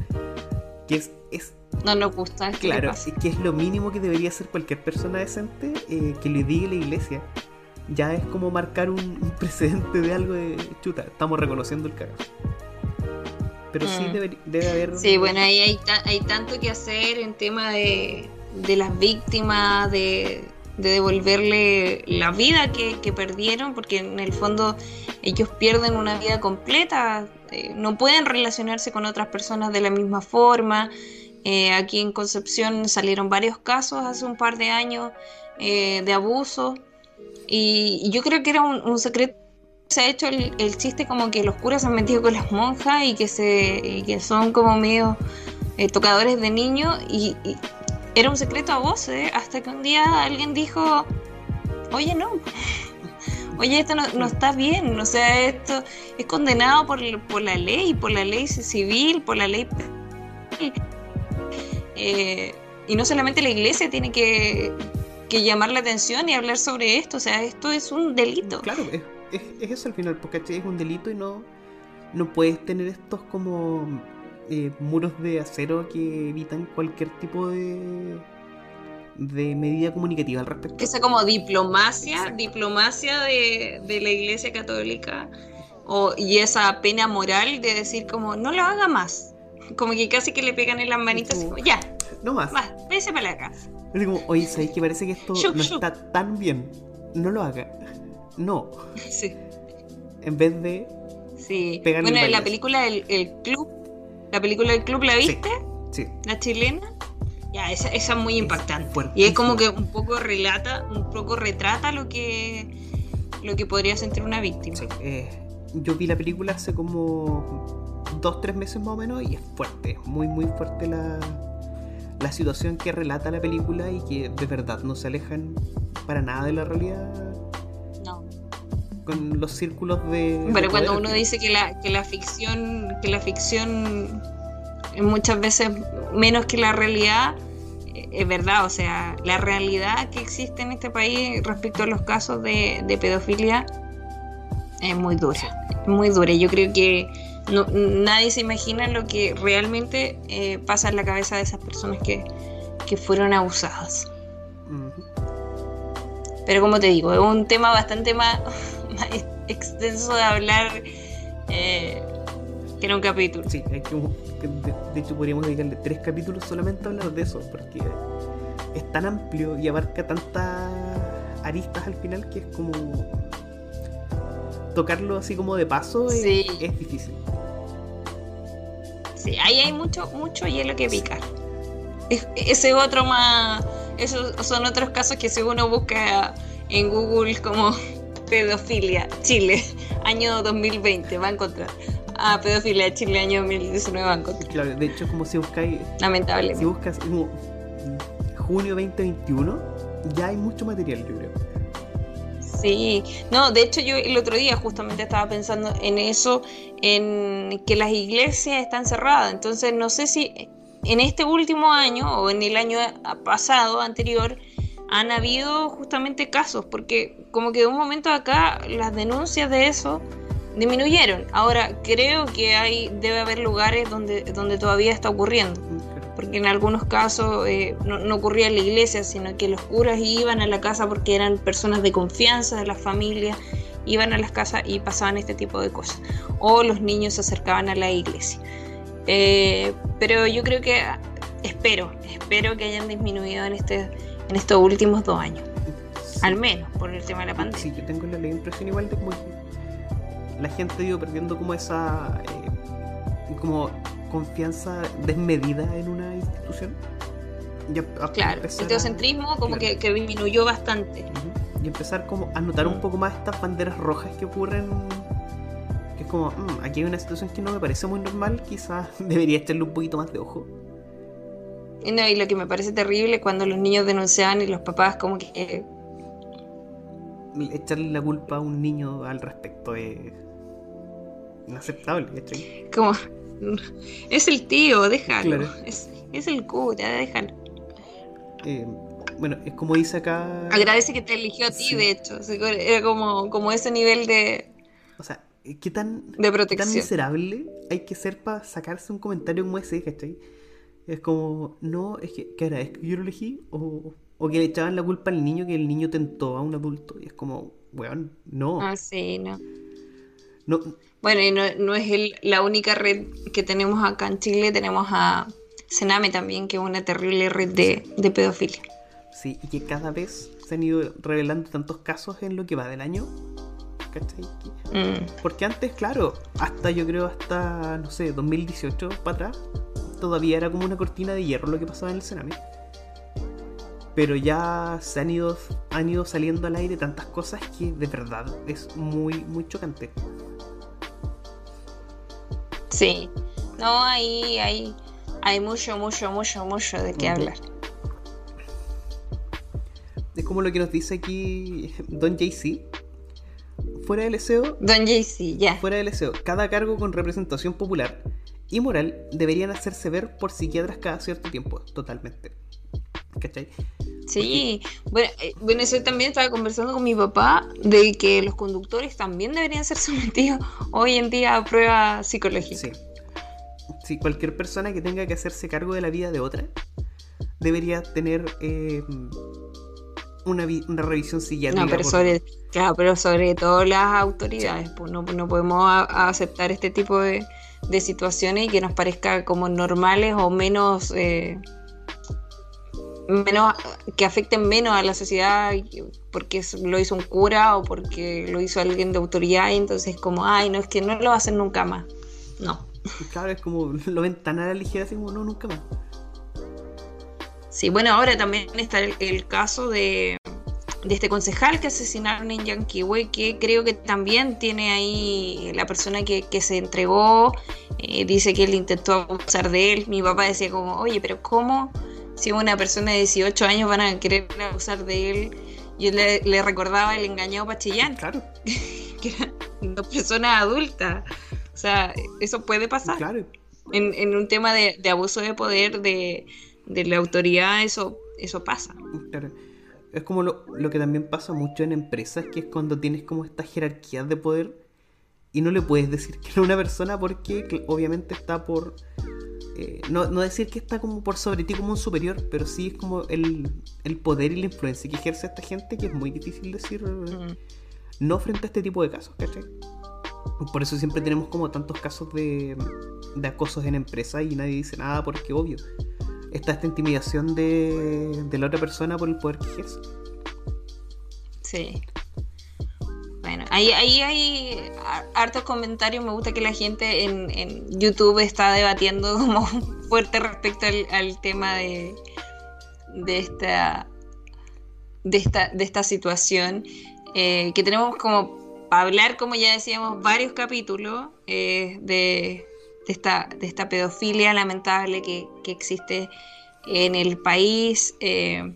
que es, es. No nos gusta. Claro, que es lo mínimo que debería hacer cualquier persona decente eh, que le diga la iglesia. Ya es como marcar un, precedente de algo de chuta, estamos reconociendo el cagazo. Pero sí mm. debe, haber. Sí, bueno, ahí hay, hay tanto que hacer en tema de de las víctimas, de, devolverle la vida que, perdieron, porque en el fondo ellos pierden una vida completa, eh, no pueden relacionarse con otras personas de la misma forma. Eh, aquí en Concepción salieron varios casos hace un par de años eh, de abuso y, yo creo que era un, secreto. Se ha hecho el, chiste como que los curas se han metido con las monjas y que, se, y que son como medio tocadores de niños y, era un secreto a voces, hasta que un día alguien dijo, oye, no, oye, esto no, está bien, o sea, esto es condenado por, por la ley, por la ley civil, por la ley... Eh, y no solamente la iglesia tiene que, llamar la atención y hablar sobre esto, o sea, esto es un delito. Claro, es, es, eso al final, porque es un delito y no, no puedes tener estos como eh, muros de acero que evitan cualquier tipo de de medida comunicativa al respecto. Esa como diplomacia, diplomacia de, la Iglesia Católica o, y esa pena moral de decir como no lo haga más. Como que casi que le pegan en las manitas y como, ya. No más. Más, váyase para la casa. Es como, oye, ¿sabéis que parece que esto no está tan bien? No lo haga. No. Sí. En vez de Sí. Bueno, en la película el, el Club la película del club, ¿la viste? Sí. La chilena. Ya, esa, esa es muy impactante. Y es como que un poco relata, un poco retrata lo que lo que podría sentir una víctima. Sí, eh, yo vi la película hace como dos, tres meses más o menos y es fuerte, muy, muy fuerte la, la situación que relata la película y que de verdad no se alejan para nada de la realidad. Con los círculos de. Pero cuando uno dice que la, que la ficción, que la ficción muchas veces menos que la realidad, eh, es verdad, o sea, la realidad que existe en este país respecto a los casos de, de pedofilia es muy dura, muy dura. Yo creo que no, nadie se imagina lo que realmente eh, pasa en la cabeza de esas personas que, fueron abusadas. Pero como te digo, es un tema bastante más, extenso de hablar eh, que en un capítulo. Sí, hay que, de, hecho podríamos dedicarle tres capítulos solamente a hablar de eso, porque es tan amplio y abarca tantas aristas al final que es como tocarlo así como de paso es, difícil. Sí, ahí hay mucho, mucho hielo que picar. Ese otro más. Esos son otros casos que si uno busca en Google como pedofilia Chile, año 2020, va a encontrar. Ah, pedofilia Chile, año 2019, va a encontrar. Claro, de hecho, como si buscáis. Lamentable. Si buscas como junio 2021, ya hay mucho material, yo creo. Sí, no, de hecho yo el otro día justamente estaba pensando en eso, en que las iglesias están cerradas, entonces no sé si en este último año o en el año pasado, anterior, han habido justamente casos, porque como que de un momento acá las denuncias de eso disminuyeron. Ahora creo que hay debe haber lugares donde, donde todavía está ocurriendo porque en algunos casos eh, no, ocurría en la iglesia, sino que los curas iban a la casa porque eran personas de confianza de la familia, iban a las casas y pasaban este tipo de cosas. O los niños se acercaban a la iglesia. Eh, pero yo creo que, espero, espero que hayan disminuido en, este, en estos últimos dos años. Al menos por el tema de la pandemia. Sí, yo tengo la, impresión igual de como la gente ha ido perdiendo como esa... Eh, como confianza desmedida en una institución. claro, el teocentrismo como que, disminuyó bastante. Y empezar como a notar un mm. poco más estas banderas rojas que ocurren. Que es como, mm, aquí hay una situación que no me parece muy normal, quizás debería echarle un poquito más de ojo. Y, no, y lo que me parece terrible cuando los niños denunciaban y los papás como que... Echarle la culpa a un niño al respecto es inaceptable. Como, es el tío, déjalo. Es, el cura, déjalo. Eh, bueno, es como dice acá. Agradece que te eligió a ti, de hecho. Era como, como ese nivel de. O sea, ¿qué tan, de protección. tan miserable hay que ser para sacarse un comentario como ese, ¿cachai? Es como, no, es que, ¿qué era? ¿Es que yo lo elegí? O, o que le echaban la culpa al niño que el niño tentó a un adulto. Y es como, weón, no. Ah, sí, no. No, bueno, y no, es la única red que tenemos acá en Chile, tenemos a Sename también, que es una terrible red de, pedofilia. Sí, y que cada vez se han ido revelando tantos casos en lo que va del año. ¿Cachai? Mm. Porque antes, claro, hasta yo creo hasta, no sé, 2018 para atrás, todavía era como una cortina de hierro lo que pasaba en el Sename. Pero ya se han ido, han ido saliendo al aire tantas cosas que de verdad es muy, muy chocante. Sí, no, ahí hay, hay mucho, mucho, mucho, mucho de qué hablar. Es como lo que nos dice aquí Don JC. Fuera del SEO. Don JC, ya. Fuera del SEO. Cada cargo con representación popular y moral deberían hacerse ver por psiquiatras cada cierto tiempo. Totalmente. ¿Cachai? Sí, bueno, eh, bueno, eso también estaba conversando con mi papá de que los conductores también deberían ser sometidos hoy en día a prueba psicológica. Sí. sí, cualquier persona que tenga que hacerse cargo de la vida de otra debería tener eh, una, una, revisión psiquiátrica. No, pero sobre, claro, pero sobre todo las autoridades, pues no, no podemos aceptar este tipo de, de, situaciones y que nos parezca como normales o menos... Eh, menos que afecten menos a la sociedad porque lo hizo un cura o porque lo hizo alguien de autoridad y entonces como ay no es que no lo hacen nunca más no claro es como lo ven tan a la ligera así como no nunca más sí bueno ahora también está el, caso de, de este concejal que asesinaron en Yanquiwe que creo que también tiene ahí la persona que, que se entregó eh, dice que él intentó abusar de él mi papá decía como oye pero cómo si una persona de 18 años van a querer abusar de él. Yo le, le recordaba el engañado Pachillán. Claro. que eran dos personas adultas. O sea, eso puede pasar. Claro. En, en un tema de, de abuso de poder de, de, la autoridad, eso, eso pasa. Claro. Es como lo, lo, que también pasa mucho en empresas, que es cuando tienes como estas jerarquías de poder y no le puedes decir que no a una persona porque obviamente está por... Eh, no, no, decir que está como por sobre ti como un superior, pero sí es como el, el poder y la influencia que ejerce esta gente que es muy difícil decir mm. no frente a este tipo de casos, ¿cachai? Por eso siempre tenemos como tantos casos de, de acosos en empresas y nadie dice nada porque obvio. Está esta intimidación de, la otra persona por el poder que ejerce. Sí. Bueno, ahí, ahí hay hartos comentarios. Me gusta que la gente en, YouTube está debatiendo como fuerte respecto al, tema de, de esta de esta, de esta situación. Eh, que tenemos como hablar, como ya decíamos, varios capítulos eh, de, de, esta, de esta pedofilia lamentable que, que existe en el país. Eh,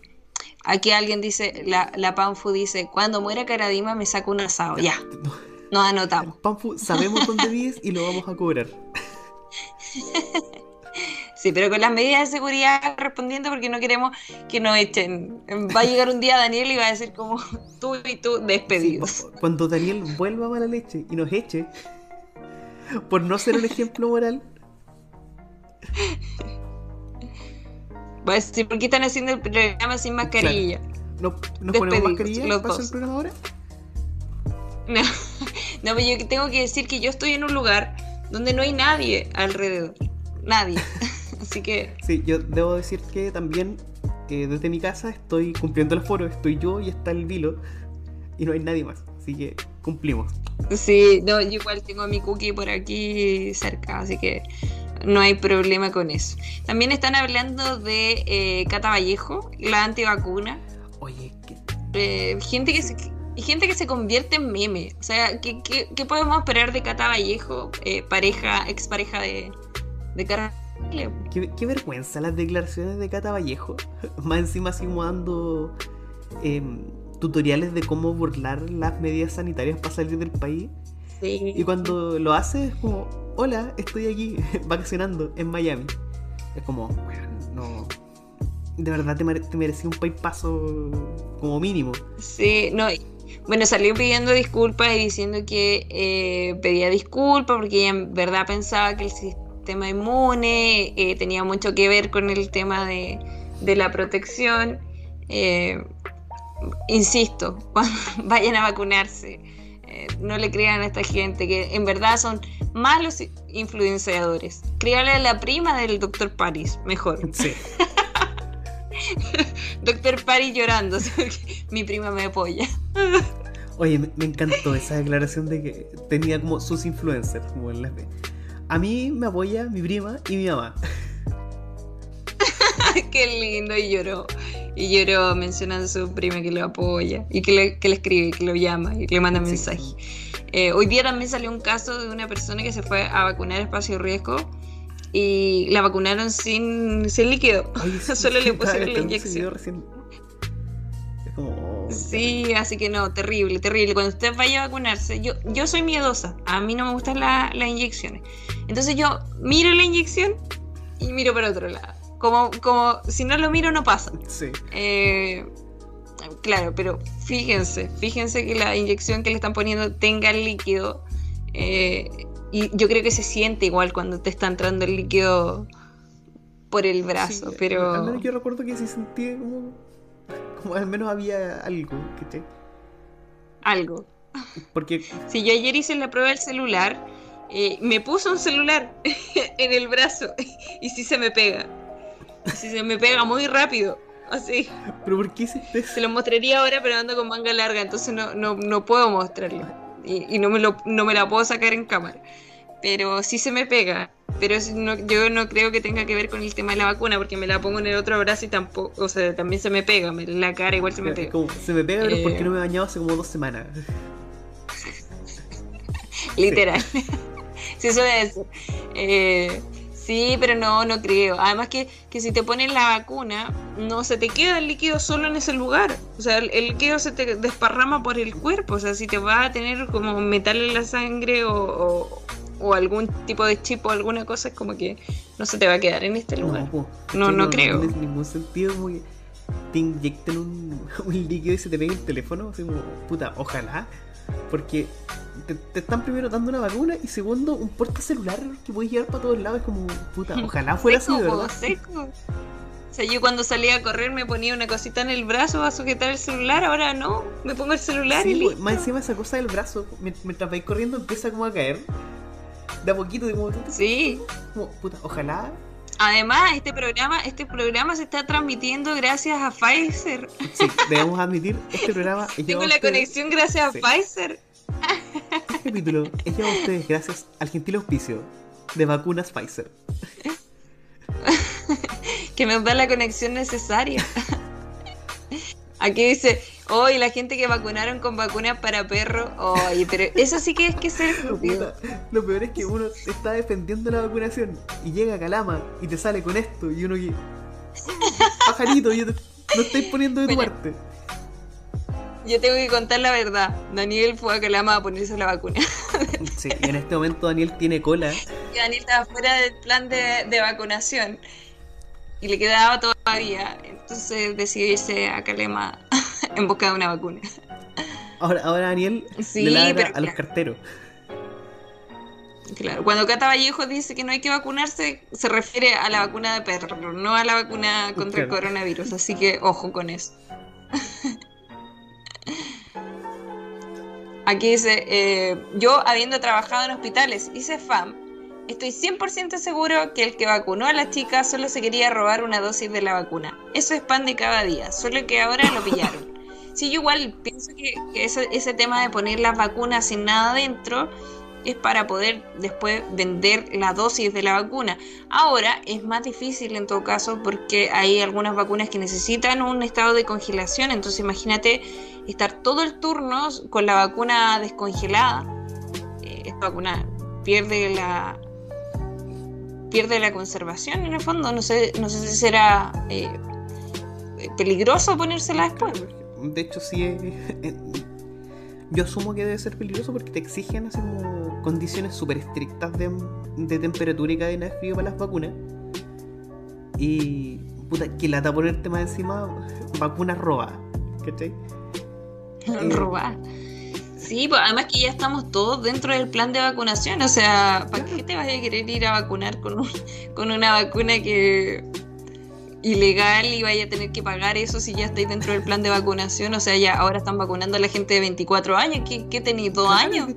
aquí alguien dice, la, la, Panfu dice, cuando muera Caradima me saco un asado. Ya, nos anotamos. Panfu, sabemos dónde vives y lo vamos a cobrar. Sí, pero con las medidas de seguridad respondiendo porque no queremos que nos echen. Va a llegar un día Daniel y va a decir como tú y tú despedidos. Sí, cuando Daniel vuelva a mala leche y nos eche por no ser un ejemplo moral. Va a decir, ¿por qué están haciendo el programa sin mascarilla? Claro. ¿No, ¿No ponemos mascarilla? Los ¿Pasa el programa ahora? No, no, pero yo tengo que decir que yo estoy en un lugar donde no hay nadie alrededor. Nadie. Así que. Sí, yo debo decir que también eh, desde mi casa estoy cumpliendo el foro. Estoy yo y está el Vilo. Y no hay nadie más. Así que cumplimos. Sí, no, yo igual tengo mi cookie por aquí cerca. Así que no hay problema con eso. También están hablando de eh, Cata Vallejo, la antivacuna. Oye, ¿qué? Eh, gente que se. Gente que se convierte en meme. O sea, ¿qué, qué, qué podemos esperar de Cata Vallejo, eh, pareja, expareja de, de Carlos Qué, qué, vergüenza las declaraciones de Cata Vallejo. Más encima así como dando eh, tutoriales de cómo burlar las medidas sanitarias para salir del país. Sí. Y cuando lo hace es como, hola, estoy aquí vacacionando en Miami. Es como, bueno, no. De verdad te, mere te merecía un paso como mínimo. Sí, no. Bueno, salió pidiendo disculpas y diciendo que eh, pedía disculpas porque ella en verdad pensaba que el sistema sistema inmune, eh, tenía mucho que ver con el tema de, de la protección. Eh, insisto, cuando vayan a vacunarse, eh, no le crean a esta gente que en verdad son malos influenciadores. Créale a la prima del doctor Paris, mejor. Sí. doctor Paris llorando, mi prima me apoya. Oye, me, me, encantó esa declaración de que tenía como sus influencers, como en las de a mí me apoya mi prima y mi mamá. Qué lindo, y lloró. Y lloró mencionando a su prima que lo apoya y que le, que le escribe, que lo llama y que le manda sí. mensaje. Eh, hoy día también salió un caso de una persona que se fue a vacunar a espacio riesgo y la vacunaron sin, sin líquido. Ay, sí, Solo le pusieron la inyección. Recién... Oh, Sí, así que no, terrible, terrible. Cuando usted vaya a vacunarse, yo, yo soy miedosa, a mí no me gustan la, las inyecciones. Entonces yo miro la inyección y miro para otro lado. Como, como si no lo miro no pasa. Sí. Eh, claro, pero fíjense, fíjense que la inyección que le están poniendo tenga el líquido. Eh, y yo creo que se siente igual cuando te está entrando el líquido por el brazo, sí, pero... Al menos yo recuerdo que se sentía como... Como al menos había algo, ¿qué Algo. Porque... Si yo ayer hice la prueba del celular, eh, me puso un celular en el brazo y si se me pega. Si se me pega muy rápido. Así. ¿Pero por qué hiciste Se lo mostraría ahora, pero ando con manga larga, entonces no, no, no puedo mostrarlo. Y, y no, me lo, no me la puedo sacar en cámara. Pero sí se me pega. Pero no, yo no creo que tenga que ver con el tema de la vacuna, porque me la pongo en el otro brazo y tampoco, o sea, también se me pega, me, la cara igual se me pega. Como, se me pega, pero eh... porque no me he bañado hace como dos semanas. Literal. Sí. sí, eso ser. Eh, Sí, pero no, no creo. Además que, que si te ponen la vacuna, no se te queda el líquido solo en ese lugar. O sea, el, líquido se te desparrama por el cuerpo. O sea, si te va a tener como metal en la sangre o, o, algún tipo de chip o alguna cosa, es como que no se te va a quedar en este lugar. No, no, creo. No tiene ningún sentido como que te inyecten un, un líquido y se te pegue el teléfono. Así como, puta, ojalá. Porque te, están primero dando una vacuna y segundo, un porta celular que puedes llevar para todos lados. Es como, puta, ojalá fuera así, ¿verdad? O sea, yo cuando salía a correr me ponía una cosita en el brazo a sujetar el celular, ahora no, me pongo el celular y listo. Más encima esa cosa del brazo, mientras vais corriendo empieza como a caer. De a poquito, de como... Sí. Como, puta, ojalá Además, este programa, este programa se está transmitiendo gracias a Pfizer. Sí, debemos admitir, este programa Tengo la conexión gracias a Pfizer. Este capítulo es llevado a ustedes gracias al gentil auspicio de vacunas Pfizer. que nos da la conexión necesaria. Aquí dice, hoy la gente que vacunaron con vacunas para perros, oye, pero eso sí que es que ser estúpido. Lo peor es que uno está defendiendo la vacunación y llega a Calama y te sale con esto y uno que... Pajarito, yo te, no estáis poniendo de tu parte. Yo tengo que contar la verdad. Daniel fue a Calama a ponerse la vacuna. sí, y en este momento Daniel tiene cola. Y Daniel estaba fuera del plan de, de vacunación y le quedaba todavía. Entonces decidió irse a Calema en busca de una vacuna. Ahora, ahora Daniel le ladra a los carteros. Claro, cuando Cata Vallejo dice que no hay que vacunarse, se refiere a la vacuna de perro, no a la vacuna contra el coronavirus. Así que ojo con eso. Aquí dice, eh, yo habiendo trabajado en hospitales, hice FAM Estoy 100% seguro que el que vacunó a la chica solo se quería robar una dosis de la vacuna. Eso es pan de cada día, solo que ahora lo pillaron. Sí, yo igual pienso que, ese, tema de poner las vacunas sin nada dentro es para poder después vender la dosis de la vacuna. Ahora es más difícil en todo caso porque hay algunas vacunas que necesitan un estado de congelación, entonces imagínate estar todo el turno con la vacuna descongelada. Eh, esta vacuna pierde la, pierde la conservación en el fondo. No sé, no sé si será eh, peligroso ponérsela después. De hecho, sí. Eh, yo asumo que debe ser peligroso porque te exigen así como condiciones súper estrictas de, de, temperatura y cadena de frío para las vacunas. Y puta, que lata ponerte más encima vacunas robadas. ¿Cachai? robadas. Sí, pues además que ya estamos todos dentro del plan de vacunación, o sea, ¿para qué te vas a querer ir a vacunar con, con una vacuna que ilegal y vaya a tener que pagar eso si ya estáis dentro del plan de vacunación? O sea, ya ahora están vacunando a la gente de 24 años, ¿qué, qué tenéis? ¿Dos años?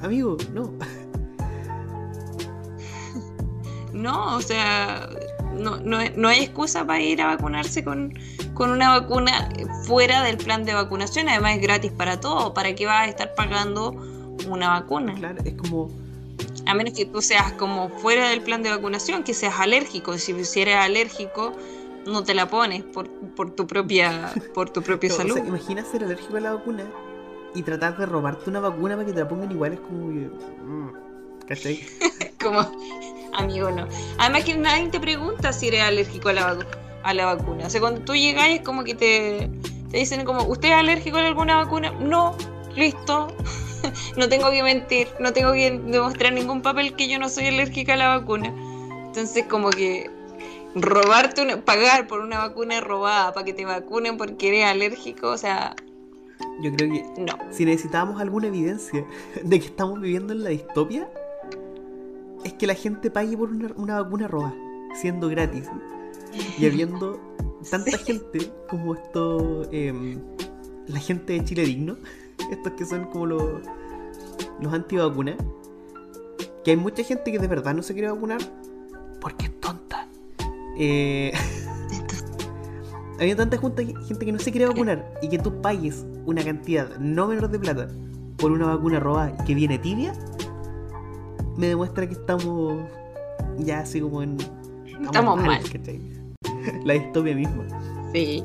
Amigo, no. No, o sea, no, no, no hay excusa para ir a vacunarse con, con una vacuna fuera del plan de vacunación. Además es gratis para todos. ¿Para qué vas a estar pagando una vacuna? Claro, es como... A menos que tú seas como fuera del plan de vacunación, que seas alérgico. Si, eres alérgico, no te la pones por, por tu propia, por tu propia salud. imagina ser alérgico a la vacuna y tratar de robarte una vacuna para que te la pongan igual. Es como... Mm, ¿Cachai? como... Amigo, no. Además que nadie te pregunta si eres alérgico a la vacuna a la vacuna. O sea, cuando tú llegas es como que te, te dicen como, ¿usted es alérgico a alguna vacuna? No, listo. no tengo que mentir, no tengo que demostrar ningún papel que yo no soy alérgica a la vacuna. Entonces como que robarte una, pagar por una vacuna robada para que te vacunen porque eres alérgico, o sea, yo creo que no. si necesitábamos alguna evidencia de que estamos viviendo en la distopia, es que la gente pague por una, una vacuna robada, siendo gratis. Y habiendo tanta gente como esto, em, la gente de Chile Digno, estos que son como los, los antivacunas, que hay mucha gente que de verdad no se quiere vacunar porque es tonta. Eh, había tanta gente que no se quiere vacunar y que tú pagues una cantidad no menor de plata por una vacuna robada y que viene tibia, me demuestra que estamos ya así como en. Estamos, mal. la distopia misma. Sí.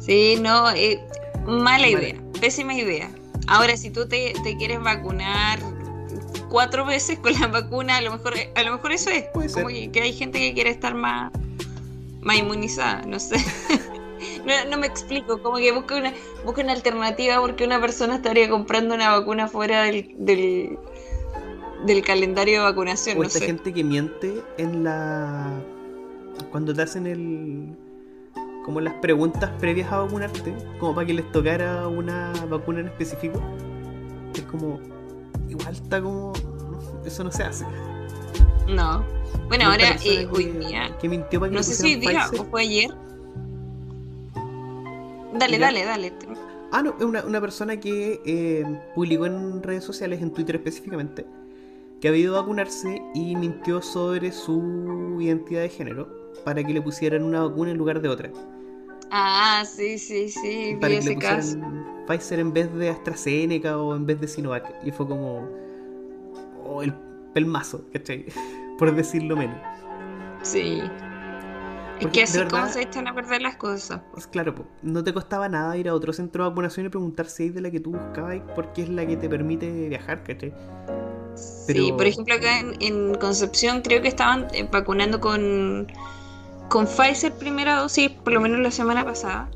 Sí, no, eh, mala idea, pésima idea. Ahora, si tú te, quieres vacunar cuatro veces con la vacuna, a lo mejor, a lo mejor eso es. como que, hay gente que quiere estar más, más inmunizada, no sé. no, me explico, como que busca una, busca una alternativa porque una persona estaría comprando una vacuna fuera del, del, calendario de vacunación. O esta gente que miente en la. cuando te hacen el. como las preguntas previas a vacunarte, como para que les tocara una vacuna en específico. Es como. igual está como. eso no se hace. No. Bueno, ahora, eh, hoy día. Que mintió para que no sé si día o fue ayer Dale, dale, dale. Ah, no, es una, persona que eh, publicó en redes sociales, en Twitter específicamente, que había ido a vacunarse y mintió sobre su identidad de género para que le pusieran una vacuna en lugar de otra. Ah, sí, sí, sí. Para que le pusieran Pfizer en vez de AstraZeneca o en vez de Sinovac. Y fue como. Oh, el pelmazo, ¿cachai? Por decirlo menos. Sí. Es que así como se echan a perder las cosas. Pues claro, no te costaba nada ir a otro centro de vacunación y preguntar si es de la que tú buscabas porque es la que te permite viajar, ¿cachai? Sí, por ejemplo acá en, Concepción creo que estaban eh, vacunando con, con Pfizer primera dosis, por lo menos la semana pasada.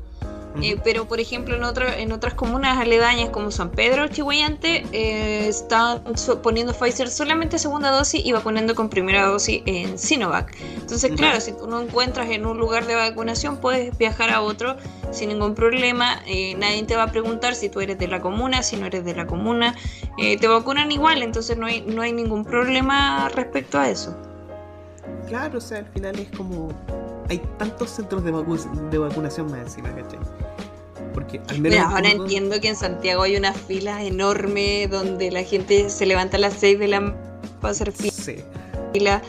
Eh, pero, por ejemplo, en, en otras comunas aledañas como San Pedro, Chihuayante, eh, están poniendo Pfizer solamente segunda dosis y vacunando con primera dosis en Sinovac. Entonces, claro, si tú no encuentras en un lugar de vacunación, puedes viajar a otro sin ningún problema. Eh, nadie te va a preguntar si tú eres de la comuna, si no eres de la comuna. te vacunan igual, entonces no hay, no hay ningún problema respecto a eso. Claro, o sea, al final es como hay tantos centros de, de vacunación más encima, ¿cachai? Porque al menos. ahora entiendo que en Santiago hay una fila enorme donde la gente se levanta a las 6 de la para hacer fila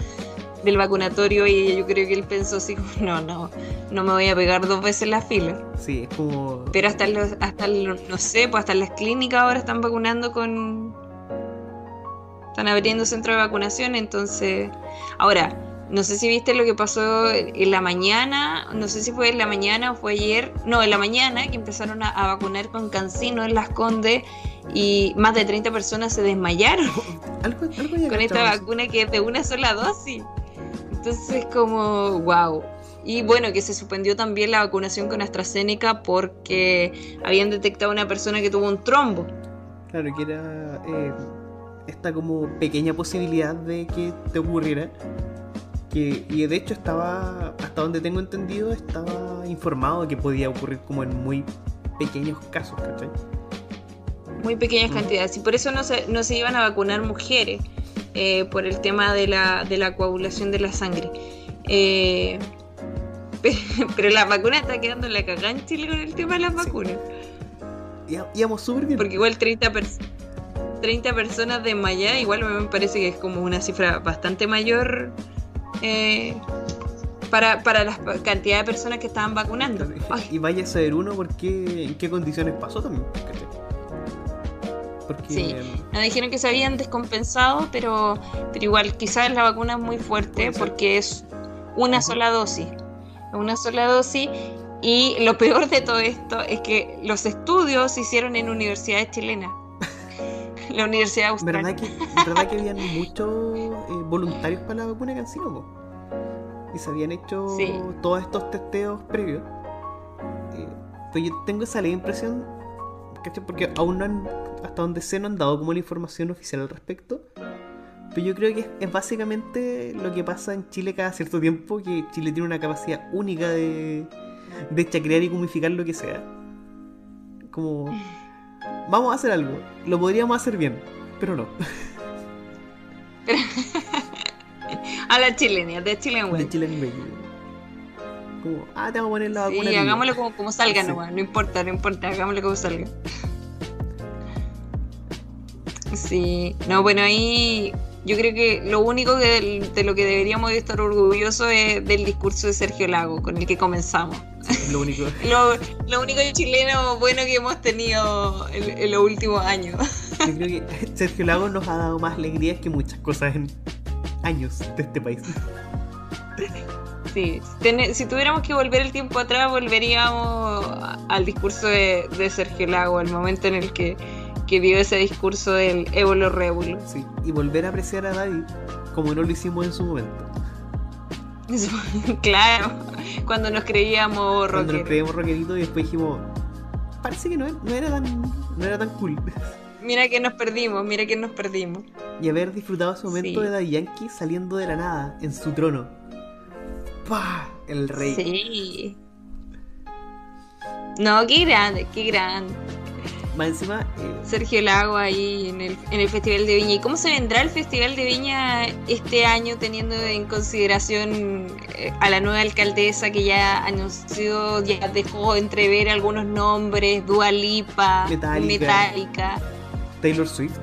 del vacunatorio y yo creo que él pensó así como, no, no, no me voy a pegar dos veces la fila. Sí, es como... Pero hasta, los, hasta no sé, pues hasta las clínicas ahora están vacunando con... Están abriendo centros de vacunación, entonces... Ahora, no sé si viste lo que pasó en la mañana, no sé si fue en la mañana o fue ayer, no, en la mañana que empezaron a, vacunar con Cancino en Las Condes y más de 30 personas se desmayaron con esta vacuna que es de una sola dosis. Entonces como, wow. Y bueno, que se suspendió también la vacunación con AstraZeneca porque habían detectado una persona que tuvo un trombo. Claro, que era eh, esta como pequeña posibilidad de que te ocurriera y de hecho estaba, hasta donde tengo entendido, estaba informado de que podía ocurrir como en muy pequeños casos, ¿cachai? Muy pequeñas cantidades. Y por eso no se, no se iban a vacunar mujeres, eh, por el tema de la, de la coagulación de la sangre. Eh, pero, la vacuna está quedando en la cagada en Chile con el tema de las vacunas. Íbamos súper bien. Porque igual 30 personas. 30 personas de Maya, igual me parece que es como una cifra bastante mayor eh, para, para la cantidad de personas que estaban vacunando. Y vaya a saber uno por qué, en qué condiciones pasó también. Porque... Sí, nos dijeron que se habían descompensado, pero, pero igual quizás la vacuna es muy fuerte porque es una sola dosis. Una sola dosis y lo peor de todo esto es que los estudios se hicieron en universidades chilenas. la Universidad Austral. ¿Verdad que, ¿verdad que habían muchos voluntarios para la vacuna de Cancino? Y se habían hecho todos estos testeos previos. Eh, pues yo tengo esa leve impresión, Porque aún no han, hasta donde sé, no han dado como la información oficial al respecto. Pero yo creo que es, básicamente lo que pasa en Chile cada cierto tiempo, que Chile tiene una capacidad única de, de chacrear y comificar lo que sea. Como vamos a hacer algo. Lo podríamos hacer bien, pero no. a la chilena, de Chilean De Chilean Como, ah, te vamos a poner la vacuna. Sí, hagámoslo como, como salga nomás, no importa, no importa, hagámoslo como salga. Sí, no, bueno, ahí yo creo que lo único de, de lo que deberíamos estar orgullosos es del discurso de Sergio Lago, con el que comenzamos. Lo único. lo, único chileno bueno que hemos tenido en, los últimos años. Yo creo que Sergio Lago nos ha dado más alegrías que muchas cosas en años de este país. Sí, si tuviéramos que volver el tiempo atrás, volveríamos al discurso de, Sergio Lago, al momento en el que, que dio ese discurso del Évolo Rébulo. Sí, y volver a apreciar a Daddy como no lo hicimos en su momento. claro, cuando nos creíamos Cuando nos creíamos rockeritos y después dijimos, parece que no, era tan, no era tan cool. Mira que nos perdimos, mira que nos perdimos. Y haber disfrutado ese momento de Daddy Yankee saliendo de la nada, en su trono. ¡Pah! El rey. Sí. No, qué grande, qué grande. Más encima. Eh, Sergio Lago ahí en el, en el Festival de Viña. ¿Y cómo se vendrá el Festival de Viña este año, teniendo en consideración eh, a la nueva alcaldesa que ya anunció, ya dejó entrever algunos nombres: Dua Lipa, Metallica, Taylor Swift.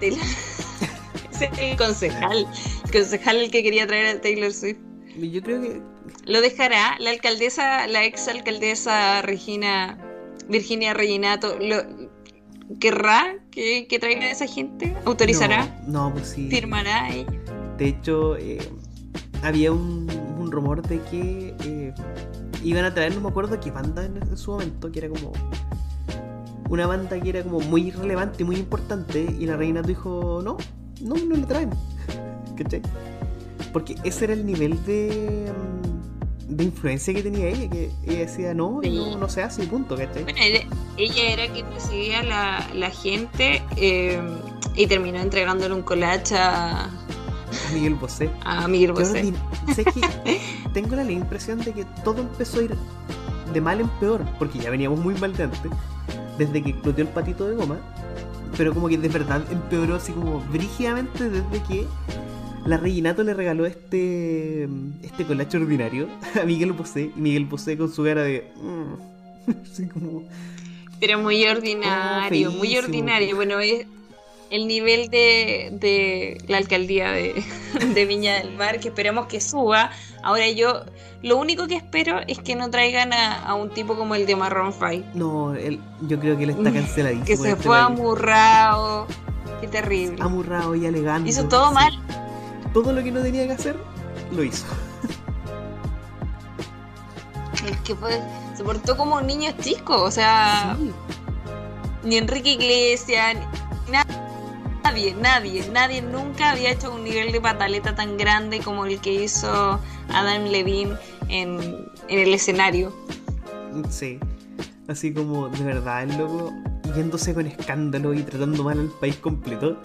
Taylor... el concejal, el concejal el que quería traer a Taylor Swift. Yo creo que lo dejará la alcaldesa, la ex alcaldesa Regina Virginia Reginato, lo, ¿querrá que, que traiga a esa gente? ¿Autorizará? No, pues sí. ¿Firmará ella? De hecho, eh, había un, rumor de que eh, iban a traer, no me acuerdo qué banda en, su momento, que era como una banda que era como muy relevante, muy importante, y la reina dijo, no, no, no la traen. ¿Cachai? Porque ese era el nivel de, mm, de influencia que tenía ella, que ella decía, no, no, se hace, punto, ¿cachai? Bueno, ella, era quien recibía la, la gente eh, y terminó entregándole un collage a... Miguel Bosé. A Miguel Bosé. Sé que tengo la impresión de que todo empezó a ir de mal en peor, porque ya veníamos muy mal de antes, desde que exploteó el patito de goma, pero como que de verdad empeoró así como brígidamente desde que la Reginato le regaló este este colache ordinario a Miguel Bosé y Miguel Bosé con su cara de mm", así como pero muy ordinario, muy ordinario. Bueno, es el nivel de, de la alcaldía de, de, Viña del Mar, que esperamos que suba. Ahora yo, lo único que espero es que no traigan a, un tipo como el de Marron Five. No, él, yo creo que él está canceladísimo. que se este fue amurrado. Qué terrible. Amurrado y alegando. Hizo todo mal todo lo que no tenía que hacer, lo hizo. Es que se portó como un niño chico, o sea, ni Enrique Iglesias, ni nadie, nadie, nadie nunca había hecho un nivel de pataleta tan grande como el que hizo Adam Levine en, en el escenario. Sí, así como de verdad el loco yéndose con escándalo y tratando mal al país completo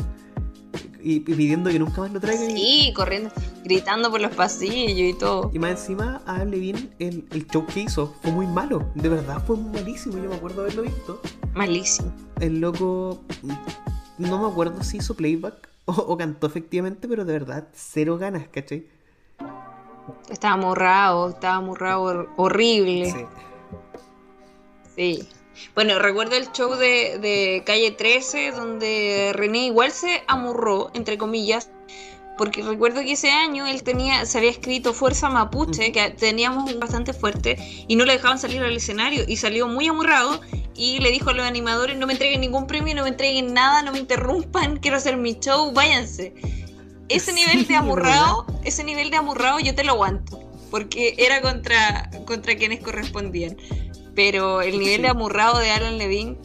y, pidiendo que nunca más lo traigan. Sí, corriendo, gritando por los pasillos y todo. Y más encima, a Levine, el, el show que hizo fue muy malo. De verdad, fue malísimo. Yo me acuerdo haberlo visto. Malísimo. El loco, no me acuerdo si hizo playback o, cantó efectivamente, pero de verdad, cero ganas, ¿cachai? Estaba morrado, estaba morrado horrible. Sí. Sí. Bueno, recuerdo el show de, Calle 13, donde René igual se amurró, entre comillas, porque recuerdo que ese año él tenía, se había escrito Fuerza Mapuche, que teníamos bastante fuerte, y no le dejaban salir al escenario, y salió muy amurrado, y le dijo a los animadores, no me entreguen ningún premio, no me entreguen nada, no me interrumpan, quiero hacer mi show, váyanse. Ese nivel de amurrado, ese nivel de amurrado yo te lo aguanto, porque era contra, contra quienes correspondían. Pero el nivel de amurrado de Alan Levine,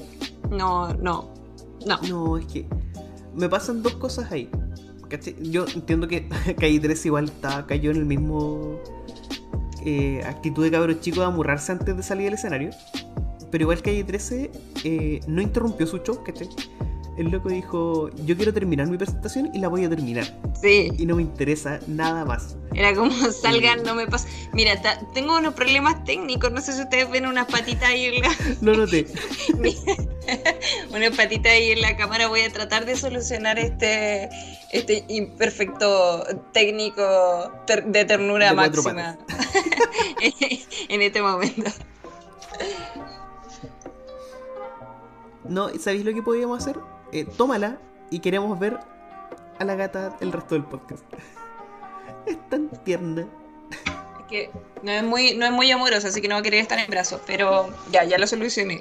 no, no, no. No, es que me pasan dos cosas ahí. Yo entiendo que Calle 3 igual está, cayó en el mismo eh, actitud de cabros chico de amurrarse antes de salir del escenario. Pero igual Calle 13 eh, no interrumpió su show, ¿cachai? El loco dijo, yo quiero terminar mi presentación y la voy a terminar. Sí. Y no me interesa nada más. Era como salgan, no me pasa. Mira, tengo unos problemas técnicos, no sé si ustedes ven unas patitas ahí en la... No noté. unas patitas ahí en la cámara, voy a tratar de solucionar este, este imperfecto técnico de ternura máxima en este momento. No, ¿sabéis lo que podíamos hacer? Eh, tómala y queremos ver a la gata el resto del podcast. es tan tierna. Es que no es muy, no es muy amorosa, así que no va a querer estar en brazos, pero ya, ya lo solucioné.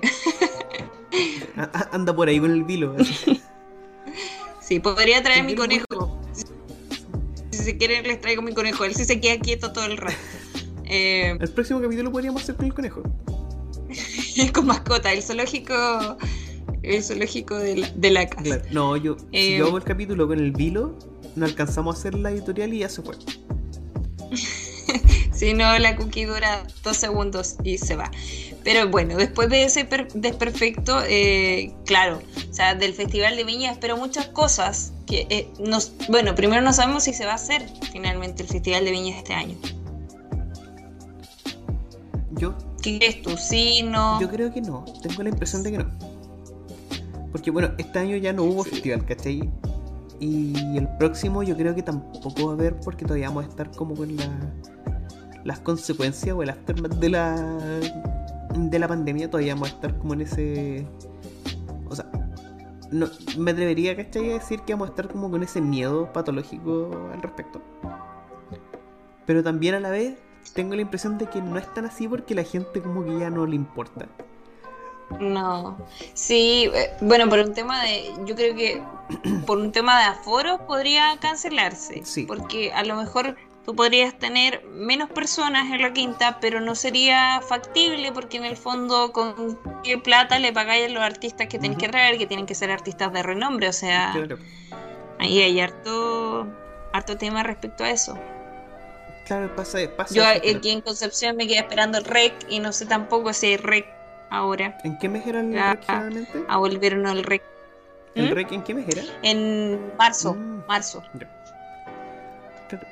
Anda por ahí con el vilo. sí, podría traer mi conejo. Si se quieren les traigo mi conejo. Él sí se queda quieto todo el rato. Eh, el próximo capítulo podríamos hacer con el conejo. con mascota. El zoológico el zoológico de la, de la casa. No, yo, si Eh, yo hago el capítulo con el Vilo, no alcanzamos a hacer la editorial y ya se fue. Si no, la cookie dura dos segundos y se va. Pero bueno, después de ese per- desperfecto, eh, claro, o sea, del Festival de Viña espero muchas cosas. Que, eh, nos, bueno, primero no sabemos si se va a hacer finalmente el Festival de Viña este año. Yo, ¿Qué crees tú? ¿Sí? ¿No? yo creo que no, tengo la impresión de que no. Porque bueno, este año ya no hubo Sí. festival, ¿cachai? Y el próximo yo creo que tampoco va a haber porque todavía vamos a estar como con la, las consecuencias o el aftermath de la, de la pandemia. Todavía vamos a estar como en ese... O sea, no, me atrevería, ¿cachai? A decir que vamos a estar como con ese miedo patológico al respecto. Pero también a la vez tengo la impresión de que no es tan así porque la gente como que ya no le importa. No. Sí, eh, bueno, por un tema de, yo creo que por un tema de aforo podría cancelarse. Sí. Porque a lo mejor tú podrías tener menos personas en la quinta, pero no sería factible porque en el fondo con qué plata le pagáis a los artistas que tenéis que traer, que tienen que ser artistas de renombre. O sea, Claro, ahí hay harto, harto tema respecto a eso. claro, pasa, pasa Yo aquí en Concepción me quedé esperando el rec y no sé tampoco si hay rec ahora. ¿En qué mes era el Ah, rec generalmente? A volver o no el rec. ¿El ¿Mm? rec en qué mes era? En marzo, Mm. marzo.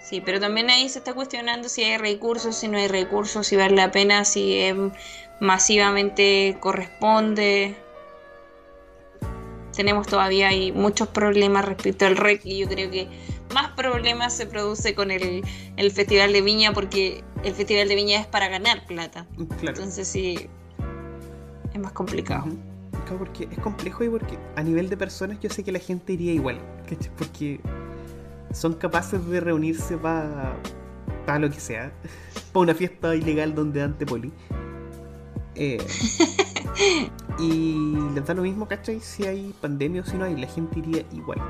Sí, pero también ahí se está cuestionando si hay recursos, si no hay recursos, si vale la pena, si masivamente corresponde. Tenemos todavía ahí muchos problemas respecto al REC y yo creo que más problemas se produce con el, el Festival de Viña porque el Festival de Viña es para ganar plata. Claro. Entonces sí, es más complicado. Claro, porque es complejo y porque a nivel de personas yo sé que la gente iría igual, ¿cachai? Porque son capaces de reunirse para lo que sea, para una fiesta ilegal donde ante poli. Eh, y les da lo mismo, ¿cachai? Si hay pandemia o si no hay, la gente iría igual.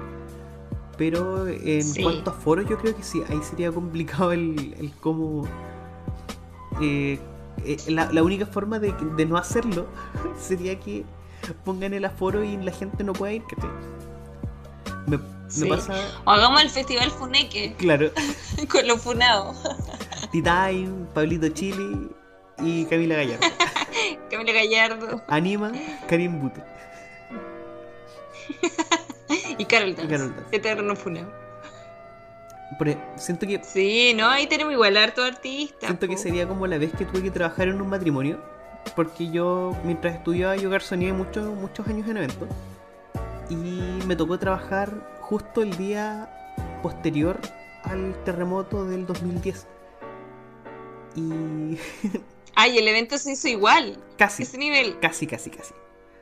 Pero en Sí. cuanto a foros, yo creo que sí, ahí sería complicado el, el cómo. eh, eh, la, la única forma de, de no hacerlo sería que pongan el aforo y la gente no pueda ir, ¿cachai? Me, me Sí. pasa, O hagamos el Festival Funeque claro, con los funados. T-Time, Pablito Chili y Camila Gallardo. Camila Gallardo Anima, Karim Bute. y Carol Dance. Carol Dance. Eterno funado. E- siento que Sí, no, ahí tenemos igual harto artista. Siento que sería como la vez que tuve que trabajar en un matrimonio. Porque yo, mientras estudiaba, yo garzoneé muchos, muchos años en eventos. Y me tocó trabajar justo el día posterior al terremoto del 2010. Y Ay, el evento se hizo igual. casi, Ese nivel. casi, casi, casi.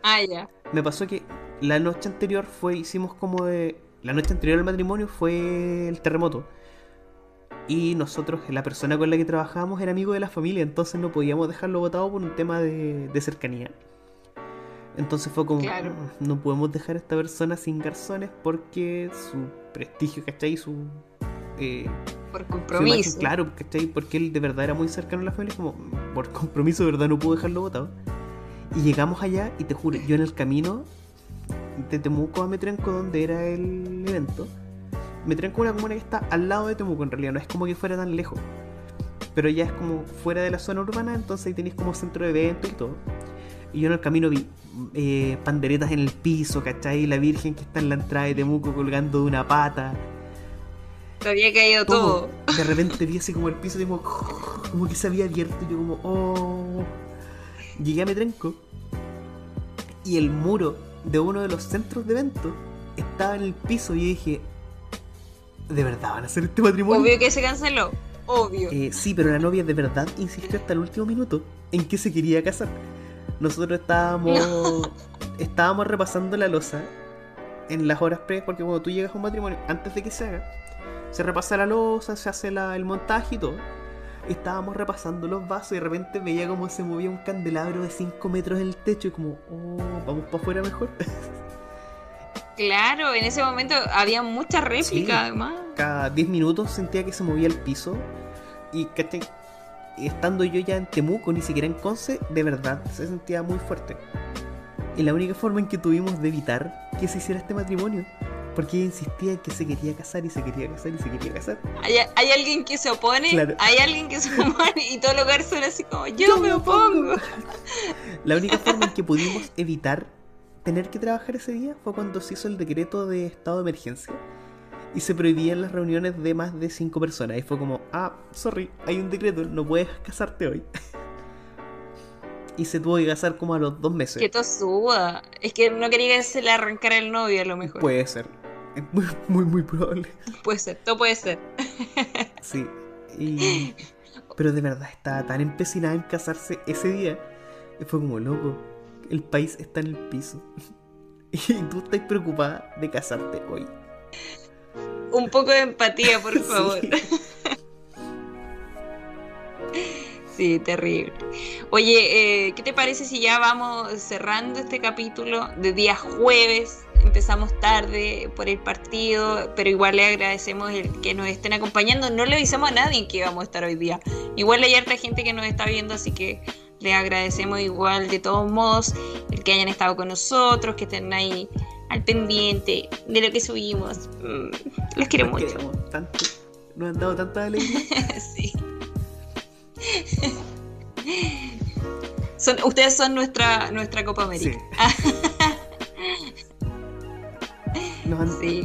Ah, ya. Me pasó que la noche anterior fue, hicimos como de... La noche anterior al matrimonio fue el terremoto. Y nosotros, la persona con la que trabajábamos era amigo de la familia, entonces no podíamos dejarlo votado por un tema de, de cercanía. Entonces fue como, Claro. "Mm, no podemos dejar a esta persona sin garzones porque su prestigio, ¿cachai? Su... eh, Por su compromiso. imagen, claro, ¿cachai? Porque él de verdad era muy cercano a la familia, como por compromiso de verdad no pudo dejarlo votado. Y llegamos allá y te juro, yo en el camino de Temuco a Metrenco, donde era el evento, Metrenco es una comuna que está al lado de Temuco en realidad, no es como que fuera tan lejos. Pero ya es como fuera de la zona urbana, entonces ahí tenéis como centro de eventos y todo. Y yo en el camino vi eh, panderetas en el piso, ¿cachai? La Virgen que está en la entrada de Temuco colgando de una pata Te había caído todo. todo. De repente vi así como el piso, como, como que se había abierto. Y yo, como, oh. Llegué a Metrenco y el muro de uno de los centros de evento estaba en el piso. Y yo dije, ¿de verdad van a hacer este matrimonio? Obvio que se canceló. Obvio. Eh, sí, pero la novia de verdad insistió hasta el último minuto en que se quería casar. Nosotros estábamos estábamos repasando la losa en las horas previas, porque cuando tú llegas a un matrimonio, antes de que se haga, se repasa la losa, se hace la- el montaje y todo. Estábamos repasando los vasos y de repente veía como se movía un candelabro de 5 metros en el techo y como, oh, vamos para afuera mejor. Claro, en ese momento había muchas réplicas Sí. además. cada 10 minutos sentía que se movía el piso y ¿cachai? estando yo ya en Temuco, ni siquiera en Conce, de verdad se sentía muy fuerte. Y la única forma en que tuvimos de evitar que se hiciera este matrimonio porque ella insistía en que se quería casar y se quería casar y se quería casar. ¿Hay, hay alguien que se opone? Hay alguien que se opone y todo lugar suena así como yo, me opongo. La única forma en que pudimos evitar tener que trabajar ese día fue cuando se hizo el decreto de estado de emergencia y se prohibían las reuniones de más de cinco personas. Y fue como, ah, sorry, hay un decreto, no puedes casarte hoy. y se tuvo que casar como a los dos meses. Que suba. Es que no quería que se le arrancara el novio a lo mejor. Puede ser. Es muy, muy, muy probable. Puede ser, todo puede ser. sí. Y... Pero de verdad estaba tan empecinada en casarse ese día. Fue como, loco, el país está en el piso. y tú estás preocupada de casarte hoy. Un poco de empatía, por favor. Sí, terrible. Oye, eh, ¿qué te parece si ya vamos cerrando este capítulo de día jueves? Empezamos tarde por el partido, pero igual le agradecemos el que nos estén acompañando. No le avisamos a nadie que vamos a estar hoy día. Igual hay harta gente que nos está viendo, así que le agradecemos igual de todos modos el que hayan estado con nosotros, que estén ahí al pendiente de lo que subimos. Mm, los quiero mucho. Nos han dado tanta alegría. sí. Son, ustedes son nuestra, nuestra Copa América. Sí.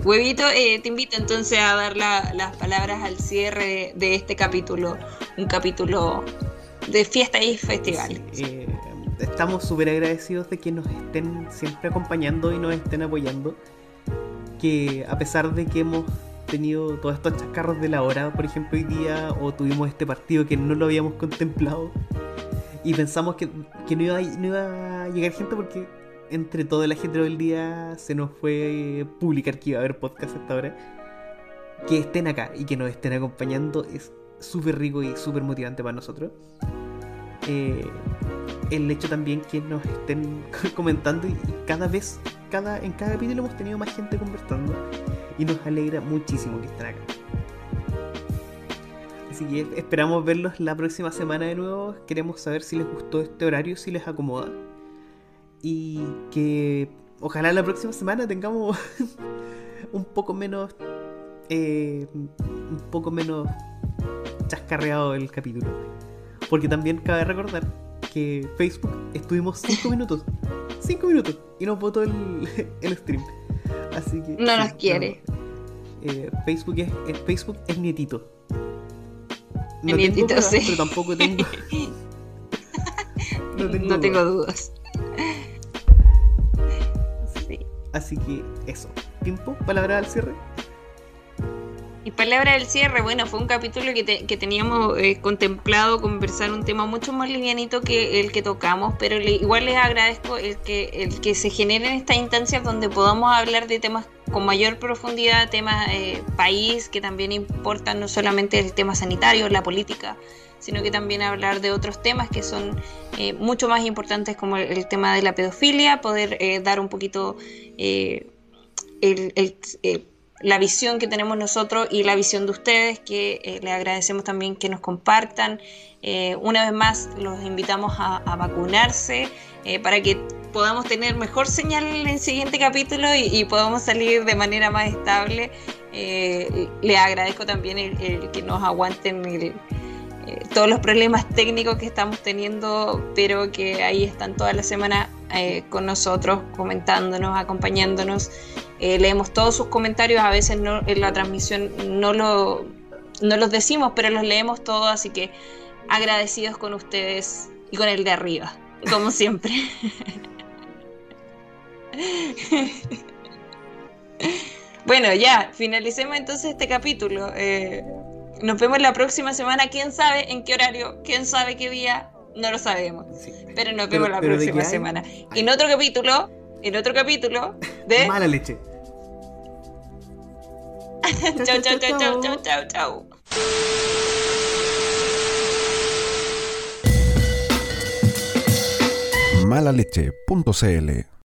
Huevito, eh, te invito entonces a dar las palabras al cierre de, este capítulo, un capítulo de fiesta y festival. Eh, estamos súper agradecidos de que nos estén siempre acompañando y nos estén apoyando. Que a pesar de que hemos tenido todos estos chascarros de la hora, por ejemplo, hoy día, o tuvimos este partido que no lo habíamos contemplado y pensamos que, no, iba, no iba a llegar gente porque entre todo el ajetreo del día se nos fue publicar que iba a haber podcast hasta ahora. Que estén acá y que nos estén acompañando es súper rico y súper motivante para nosotros. Eh, el hecho también que nos estén comentando y, cada vez, cada, en cada capítulo hemos tenido más gente conversando y nos alegra muchísimo que estén acá. Así que esperamos verlos la próxima semana de nuevo. Queremos saber si les gustó este horario, si les acomoda. Y que ojalá la próxima semana tengamos un poco menos. Eh, un poco menos chascarreado el capítulo. Porque también cabe recordar que Facebook estuvimos 5 minutos. 5 minutos. Y nos votó el, el stream. Así que. No nos quiere. Eh, Facebook, es, Facebook es nietito. No nietito, sí. Pero tampoco tengo. no tengo, dudas. Así que eso. ¿Tiempo? ¿Palabra al cierre? Y palabra del cierre, bueno, fue un capítulo que, teníamos eh, contemplado conversar un tema mucho más livianito que el que tocamos, pero igual les agradezco el que, el que se generen estas instancias donde podamos hablar de temas con mayor profundidad, temas eh, país que también importan no solamente el tema sanitario, la política, sino que también hablar de otros temas que son eh, mucho más importantes como el, tema de la pedofilia, poder dar un poquito el la visión que tenemos nosotros y la visión de ustedes, que eh, les agradecemos también que nos compartan. Eh, una vez más, los invitamos a, vacunarse eh, para que podamos tener mejor señal en el siguiente capítulo y, podamos salir de manera más estable. les agradezco también el, que nos aguanten todos los problemas técnicos que estamos teniendo, pero que ahí están toda la semana con nosotros, comentándonos, acompañándonos. Eh, leemos todos sus comentarios, a veces no, en la transmisión no, lo, no los decimos, pero los leemos todos, así que agradecidos con ustedes y con el de arriba, como siempre. bueno, ya, finalicemos entonces este capítulo. Nos vemos la próxima semana, quién sabe en qué horario, quién sabe qué día, no lo sabemos. Pero nos vemos la próxima semana. En otro capítulo en otro capítulo de. Mala leche. chau, chau, chau, chau, chau, chau, chau. Malaleche.cl